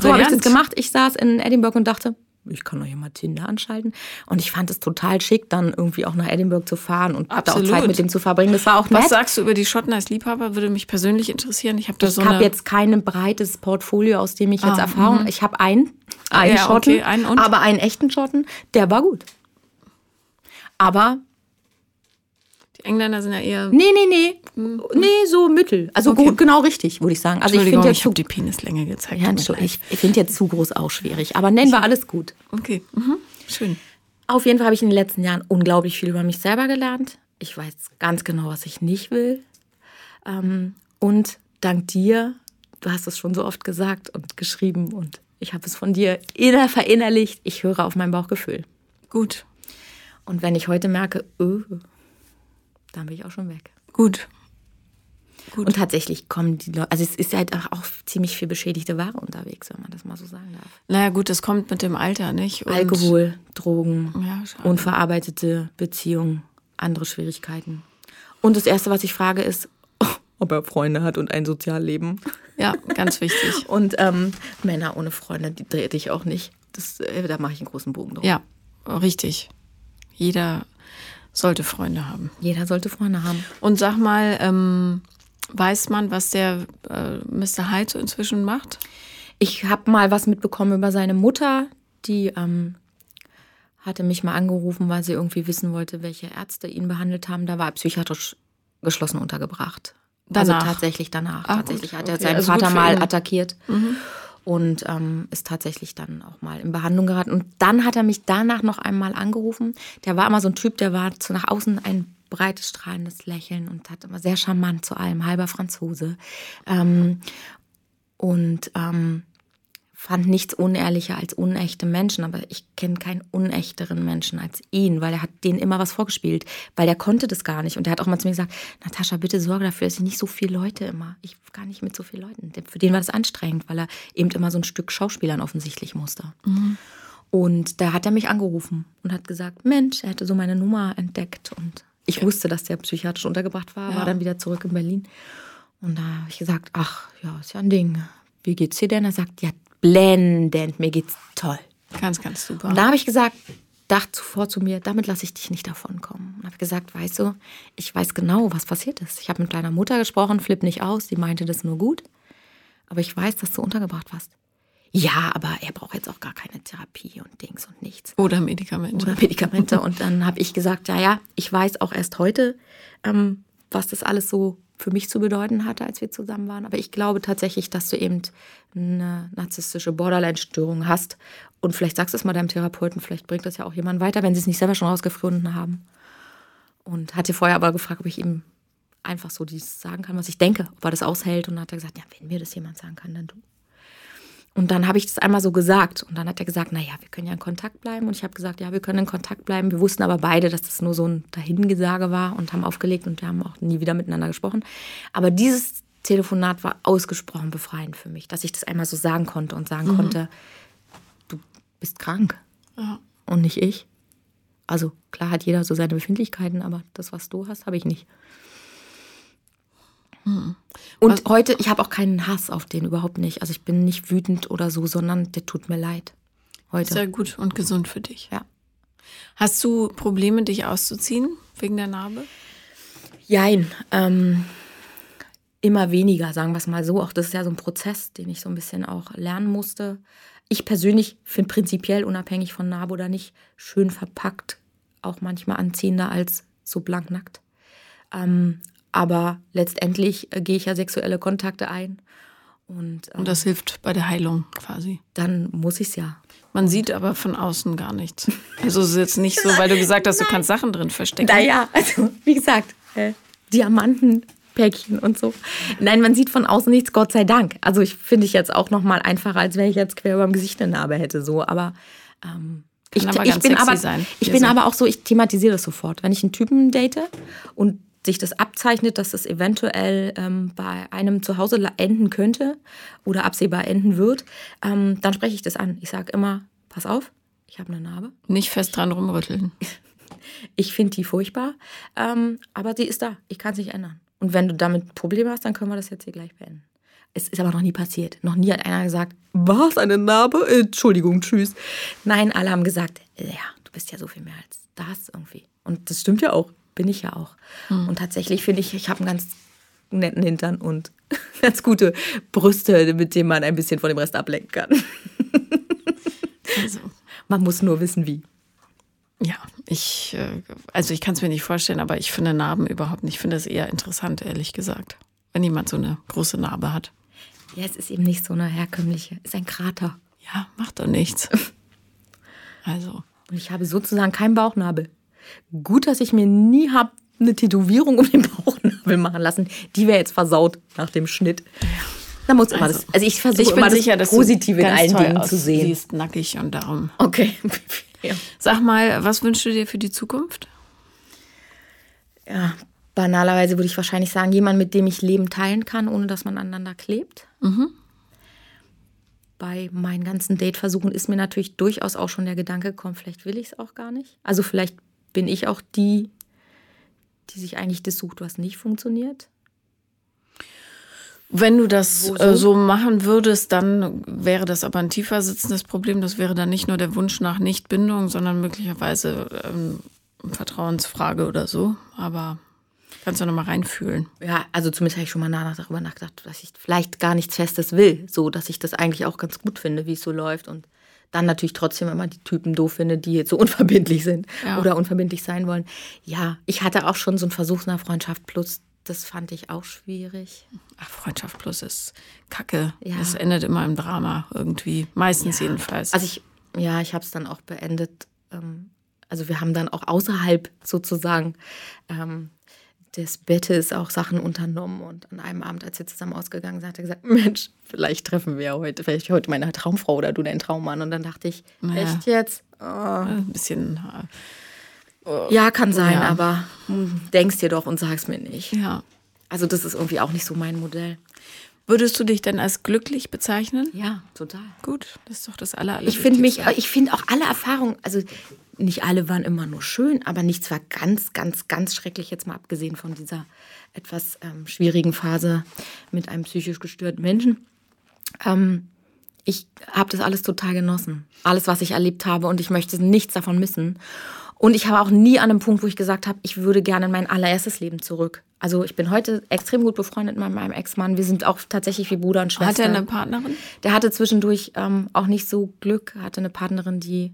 So habe ich das gemacht. Ich saß in Edinburgh und dachte, ich kann doch hier mal Tinder anschalten. Und ich fand es total schick, dann irgendwie auch nach Edinburgh zu fahren und da auch Absolut. Zeit mit dem zu verbringen. Das war auch Was nett. sagst du über die Schotten als Liebhaber? Würde mich persönlich interessieren. Ich habe da Ich so eine. jetzt kein breites Portfolio, aus dem ich jetzt Ah, Erfahrung. Ich habe einen, einen ja, Schotten, okay, einen aber einen echten Schotten, der war gut. Aber Engländer sind ja eher. nee, nee, nee, nee, so mittel. Also Okay. gut, genau richtig, würde ich sagen. Also ich ich habe die Penislänge gezeigt. ja, ich, ich finde jetzt zu groß auch schwierig. Aber nennen wir alles gut. Okay, mhm. schön. Auf jeden Fall habe ich in den letzten Jahren unglaublich viel über mich selber gelernt. Ich weiß ganz genau, was ich nicht will. Ähm, und dank dir, du hast es schon so oft gesagt und geschrieben und ich habe es von dir inner verinnerlicht. Ich höre auf mein Bauchgefühl. Gut, Und wenn ich heute merke, öh, dann bin ich auch schon weg. gut. Gut. Und tatsächlich kommen die Leute, also es ist halt auch ziemlich viel beschädigte Ware unterwegs, wenn man das mal so sagen darf. naja, gut, das kommt mit dem Alter, nicht? Und- Alkohol, Drogen, Ja, unverarbeitete Beziehungen, andere Schwierigkeiten. Und das Erste, was ich frage, ist, ob er Freunde hat und ein Sozialleben. Ja, ganz wichtig. Und ähm, Männer ohne Freunde, die drehe ich auch nicht. Das, äh, da mache ich einen großen Bogen drum. Ja, richtig. Jeder sollte Freunde haben. Jeder sollte Freunde haben. Und sag mal, ähm, weiß man, was der äh, Mr. Hyde so inzwischen macht? Ich habe mal was mitbekommen über seine Mutter, die ähm, hatte mich mal angerufen, weil sie irgendwie wissen wollte, welche Ärzte ihn behandelt haben. Da war er psychiatrisch geschlossen untergebracht. Danach? Also tatsächlich danach. Ah, tatsächlich gut, hat er okay. seinen Also Vater mal ihn. Mhm. Und ähm, ist tatsächlich dann auch mal in Behandlung geraten. Und dann hat er mich danach noch einmal angerufen. Der war immer so ein Typ, der war zu nach außen ein breites, strahlendes Lächeln und hat immer sehr charmant zu allem, halber Franzose. Ähm, und ähm, fand nichts unehrlicher als unechte Menschen, aber ich kenne keinen unechteren Menschen als ihn, weil er hat denen immer was vorgespielt, weil er konnte das gar nicht und er hat auch mal zu mir gesagt, Natascha, bitte sorge dafür, dass ich nicht so viele Leute immer, ich gar nicht mit so vielen Leuten, für den war das anstrengend, weil er eben immer so ein Stück Schauspielern offensichtlich musste. Und da hat er mich angerufen und hat gesagt, Mensch, er hätte so meine Nummer entdeckt und ich wusste, dass der psychiatrisch untergebracht war, Ja. war dann wieder zurück in Berlin. Und da habe ich gesagt, ach, ja, ist ja ein Ding. Wie geht's dir denn? Er sagt, ja, blendend, mir geht's toll. Ganz, ganz super. Und da habe ich gesagt, dachte zuvor zu mir, damit lasse ich dich nicht davon kommen. Und habe gesagt, weißt du, ich weiß genau, was passiert ist. Ich habe mit deiner Mutter gesprochen, flipp nicht aus, die meinte das nur gut. Aber ich weiß, dass du untergebracht warst. Ja, aber er braucht jetzt auch gar keine Therapie und Dings und nichts. Oder Medikamente. Oder Medikamente. Und dann habe ich gesagt, ja, ja, ich weiß auch erst heute, ähm, was das alles so für mich zu bedeuten hatte, als wir zusammen waren. Aber ich glaube tatsächlich, dass du eben eine narzisstische Borderline-Störung hast. Und vielleicht sagst du es mal deinem Therapeuten, vielleicht bringt das ja auch jemand weiter, wenn sie es nicht selber schon rausgefunden haben. Und hatte vorher aber gefragt, ob ich ihm einfach so dies sagen kann, was ich denke, ob er das aushält. Und dann hat er gesagt, ja, wenn mir das jemand sagen kann, dann du. Und dann habe ich das einmal so gesagt. Und dann hat er gesagt, naja, wir können ja in Kontakt bleiben. Und ich habe gesagt, ja, wir können in Kontakt bleiben. Wir wussten aber beide, dass das nur so ein Dahingesage war und haben aufgelegt und wir haben auch nie wieder miteinander gesprochen. Aber dieses Telefonat war ausgesprochen befreiend für mich, dass ich das einmal so sagen konnte und sagen mhm. konnte, du bist krank ja. und nicht ich. Also klar hat jeder so seine Befindlichkeiten, aber das, was du hast, habe ich nicht. Mhm. Und Was? heute, ich habe auch keinen Hass auf den, überhaupt nicht. Also ich bin nicht wütend oder so, sondern der tut mir leid. Heute. Sehr gut und gesund für dich. Ja. Hast du Probleme, dich auszuziehen wegen der Narbe? Jein. Ähm, immer weniger, sagen wir es mal so. Auch das ist ja so ein Prozess, den ich so ein bisschen auch lernen musste. Ich persönlich finde prinzipiell, unabhängig von Narbe oder nicht, schön verpackt auch manchmal anziehender als so blanknackt. Ähm, aber letztendlich äh, gehe ich ja sexuelle Kontakte ein. Und, ähm, und das hilft bei der Heilung quasi. Dann muss ich es ja. Man sieht aber von außen gar nichts. Also es ist jetzt nicht so, weil du gesagt hast, du kannst Sachen drin verstecken. Naja, also wie gesagt, äh, Diamantenpäckchen und so. Nein, man sieht von außen nichts, Gott sei Dank. Also ich finde ich jetzt auch noch mal einfacher, als wenn ich jetzt quer über dem Gesicht eine Narbe hätte. So, aber ähm, ich, aber ich, bin aber, ich bin aber auch so, ich thematisiere das sofort. Wenn ich einen Typen date und sich das abzeichnet, dass es eventuell ähm, bei einem zu Hause enden könnte oder absehbar enden wird, ähm, dann spreche ich das an. Ich sage immer, pass auf, ich habe eine Narbe. Nicht fest dran rumrütteln. Ich finde die furchtbar, ähm, aber sie ist da. Ich kann es nicht ändern. Und wenn du damit Probleme hast, dann können wir das jetzt hier gleich beenden. Es ist aber noch nie passiert. Noch nie hat einer gesagt, was, eine Narbe? Entschuldigung, tschüss. Nein, alle haben gesagt, ja, du bist ja so viel mehr als das irgendwie. Und das stimmt ja auch bin ich ja auch. Mhm. Und tatsächlich finde ich, ich habe einen ganz netten Hintern und ganz gute Brüste, mit denen man ein bisschen von dem Rest ablenken kann. Also. Man muss nur wissen, wie. Ja, ich, äh, also ich kann es mir nicht vorstellen, aber ich finde Narben überhaupt nicht. Ich finde es eher interessant, ehrlich gesagt, wenn jemand so eine große Narbe hat. Ja, es ist eben nicht so eine herkömmliche, es ist ein Krater. Ja, macht doch nichts. Also. Und ich habe sozusagen keinen Bauchnabel. Gut, dass ich mir nie habe eine Tätowierung um den Bauchnabel machen lassen. Die wäre jetzt versaut nach dem Schnitt. Da muss immer also, das. Also ich versuche immer sicher, das Positive in allen Dingen zu sehen. Sie ist nackig und darum. Okay. ja. Sag mal, was wünschst du dir für die Zukunft? Ja, banalerweise würde ich wahrscheinlich sagen, jemand, mit dem ich Leben teilen kann, ohne dass man aneinander klebt. Mhm. Bei meinen ganzen Date-Versuchen ist mir natürlich durchaus auch schon der Gedanke gekommen, vielleicht will ich es auch gar nicht. Also vielleicht bin ich auch die, die sich eigentlich das sucht, was nicht funktioniert? Wenn du das so? Äh, so machen würdest, dann wäre das aber ein tiefer sitzendes Problem. Das wäre dann nicht nur der Wunsch nach Nichtbindung, sondern möglicherweise ähm, Vertrauensfrage oder so. Aber kannst du noch mal reinfühlen. Ja, also zumindest habe ich schon mal darüber nachgedacht, dass ich vielleicht gar nichts Festes will. So, dass ich das eigentlich auch ganz gut finde, wie es so läuft. Und dann natürlich trotzdem immer die Typen doof finde, die jetzt so unverbindlich sind ja. oder unverbindlich sein wollen. Ja, ich hatte auch schon so einen Versuch nach Freundschaft Plus. Das fand ich auch schwierig. Ach, Freundschaft Plus ist Kacke. Ja. Es endet immer im Drama irgendwie. Meistens ja. jedenfalls. Also ich, ja, ich habe es dann auch beendet. Ähm, also wir haben dann auch außerhalb sozusagen ähm, des Bettes auch Sachen unternommen. Und an einem Abend, als wir zusammen ausgegangen sind, hat er gesagt, Mensch, vielleicht treffen wir ja heute, vielleicht heute meine Traumfrau oder du deinen Traummann. Und dann dachte ich, naja. echt jetzt? Oh. Ein bisschen. Oh. Ja, kann sein, ja. aber denkst dir doch und sag's mir nicht. Ja. Also das ist irgendwie auch nicht so mein Modell. Würdest du dich denn als glücklich bezeichnen? Ja, total. Gut, das ist doch das aller. Ich finde mich, ich finde auch alle Erfahrungen, also nicht alle waren immer nur schön, aber nichts war ganz, ganz, ganz schrecklich, jetzt mal abgesehen von dieser etwas ähm, schwierigen Phase mit einem psychisch gestörten Menschen. Ähm, ich habe das alles total genossen. Alles, was ich erlebt habe und ich möchte nichts davon missen. Und ich habe auch nie an einem Punkt, wo ich gesagt habe, ich würde gerne in mein allererstes Leben zurück. Also ich bin heute extrem gut befreundet mit meinem Ex-Mann. Wir sind auch tatsächlich wie Bruder und Schwester. Hat er eine Partnerin? Der hatte zwischendurch ähm, auch nicht so Glück, hatte eine Partnerin, die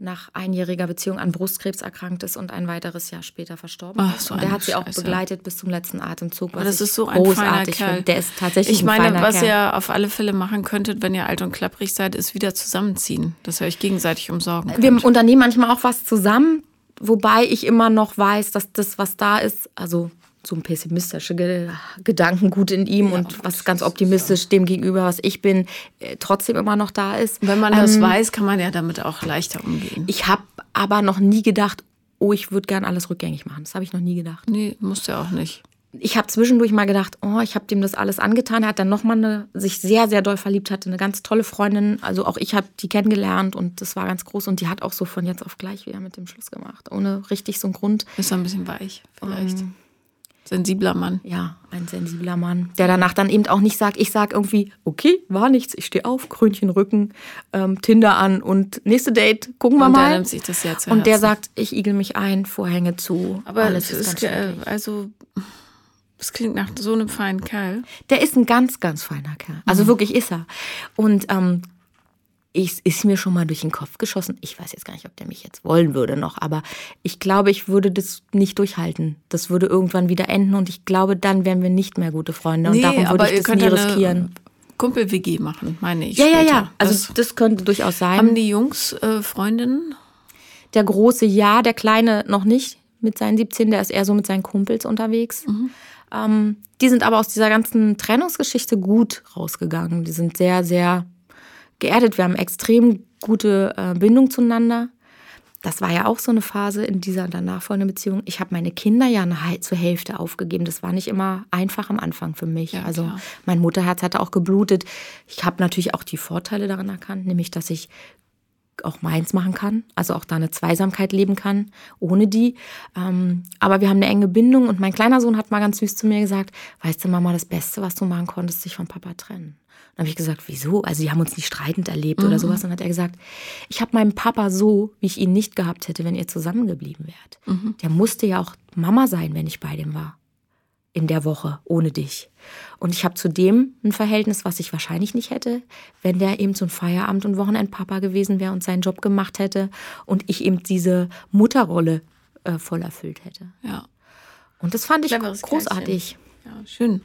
nach einjähriger Beziehung an Brustkrebs erkrankt ist und ein weiteres Jahr später verstorben Ach, ist. so und der hat sie auch Scheiße. begleitet bis zum letzten Atemzug. Was das ist so ein feiner großartig Kerl. finde. Der ist tatsächlich Ich meine, ein feiner was Kerl. ihr auf alle Fälle machen könntet, wenn ihr alt und klapprig seid, ist wieder zusammenziehen. Dass ihr euch gegenseitig umsorgen könnt. Wir unternehmen manchmal auch was zusammen, wobei ich immer noch weiß, dass das, was da ist, also so ein pessimistische Ge Gedankengut in ihm und was ganz optimistisch dem gegenüber, was ich bin, äh, trotzdem immer noch da ist. Wenn man das weiß, kann man ja damit auch leichter umgehen. Ich habe aber noch nie gedacht, oh, ich würde gern alles rückgängig machen. Das habe ich noch nie gedacht. Nee, musst du ja auch nicht. Ich habe zwischendurch mal gedacht, oh, ich habe dem das alles angetan. Er hat dann nochmal eine, sich sehr, sehr doll verliebt, hatte eine ganz tolle Freundin. Also auch ich habe die kennengelernt und das war ganz groß. Und die hat auch so von jetzt auf gleich wieder mit dem Schluss gemacht. Ohne richtig so einen Grund. Ist ein bisschen weich, vielleicht. Sensibler Mann. Ja, ein sensibler Mann, der danach dann eben auch nicht sagt, ich sag irgendwie, okay, war nichts, ich stehe auf, Krönchen Rücken, ähm, Tinder an und nächste Date, gucken wir Und der mal. nimmt sich das sehr zu und der sagt, ich igel mich ein, Vorhänge zu, Aber alles es ist ist, ganz äh, also, es klingt nach so einem feinen Kerl. Der ist ein ganz, ganz feiner Kerl. Also wirklich ist er. Und ähm, ich, ist mir schon mal durch den Kopf geschossen. Ich weiß jetzt gar nicht, ob der mich jetzt wollen würde noch, aber ich glaube, ich würde das nicht durchhalten. Das würde irgendwann wieder enden und ich glaube, dann wären wir nicht mehr gute Freunde. Und darum würde ich das nie ja riskieren. Kumpel-WG machen, meine ich. Ja, ja, später. ja. Also das, das, könnte durchaus sein. haben die Jungs äh, Freundinnen? Der große ja, der kleine noch nicht mit seinen 17, der ist eher so mit seinen Kumpels unterwegs. Ähm, die sind aber aus dieser ganzen Trennungsgeschichte gut rausgegangen. Die sind sehr, sehr geerdet. Wir haben extrem gute äh, Bindung zueinander. Das war ja auch so eine Phase in dieser danach folgenden Beziehung. Ich habe meine Kinder ja eine, zur Hälfte aufgegeben. Das war nicht immer einfach am Anfang für mich. Ja, also klar. mein Mutterherz hatte auch geblutet. Ich habe natürlich auch die Vorteile daran erkannt, nämlich dass ich auch meins machen kann, also auch da eine Zweisamkeit leben kann, ohne die. Ähm, aber wir haben eine enge Bindung und mein kleiner Sohn hat mal ganz süß zu mir gesagt, weißt du, Mama, das Beste, was du machen konntest, sich vom Papa trennen. Dann habe ich gesagt, wieso? Also die haben uns nicht streitend erlebt oder sowas. Dann hat er gesagt, ich habe meinen Papa so, wie ich ihn nicht gehabt hätte, wenn ihr zusammengeblieben wärt. Der musste ja auch Mama sein, wenn ich bei dem war in der Woche ohne dich. Und ich habe zu dem ein Verhältnis, was ich wahrscheinlich nicht hätte, wenn der eben so ein Feierabend- und Wochenendpapa gewesen wäre und seinen Job gemacht hätte und ich eben diese Mutterrolle äh, voll erfüllt hätte. Ja. Und das fand ich Cleveres großartig. Ja, schön.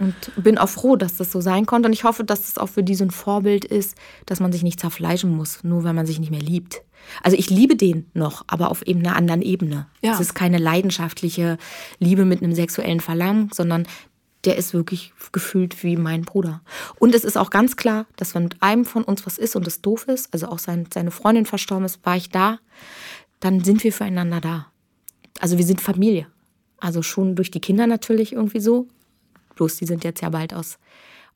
Und bin auch froh, dass das so sein konnte. Und ich hoffe, dass das auch für die so ein Vorbild ist, dass man sich nicht zerfleischen muss, nur weil man sich nicht mehr liebt. Also ich liebe den noch, aber auf eben einer anderen Ebene. Ja. Es ist keine leidenschaftliche Liebe mit einem sexuellen Verlangen, sondern der ist wirklich gefühlt wie mein Bruder. Und es ist auch ganz klar, dass wenn mit einem von uns was ist und es doof ist, also auch sein, seine Freundin verstorben ist, war ich da, dann sind wir füreinander da. Also wir sind Familie. Also schon durch die Kinder natürlich irgendwie so. Bloß die sind jetzt ja bald aus,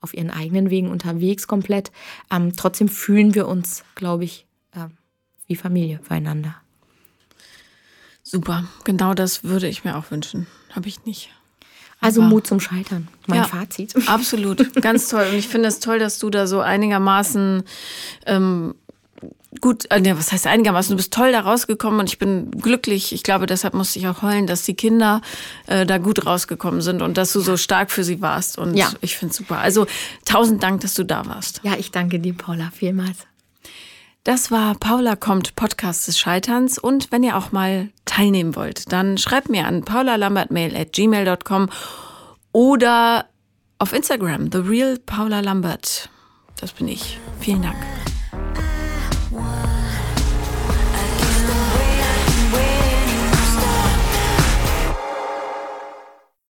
auf ihren eigenen Wegen unterwegs komplett. Ähm, trotzdem fühlen wir uns, glaube ich, ähm, wie Familie füreinander. Super. Genau das würde ich mir auch wünschen. Habe ich nicht. Also Mut zum Scheitern. Mein Ja. Fazit. Absolut, ganz toll. Und ich finde es toll, dass du da so einigermaßen ähm, gut, äh, ne, was heißt einigermaßen, du bist toll da rausgekommen und ich bin glücklich. Ich glaube, deshalb musste ich auch heulen, dass die Kinder äh, da gut rausgekommen sind und dass du so stark für sie warst. Und Ja. ich finde es super. Also tausend Dank, dass du da warst. Ja, ich danke dir, Paula, vielmals. Das war Paula kommt, Podcast des Scheiterns. Und wenn ihr auch mal teilnehmen wollt, dann schreibt mir an paulalambertmail at gmail.com oder auf Instagram, The Real Paula Lambert. Das bin ich. Vielen Dank.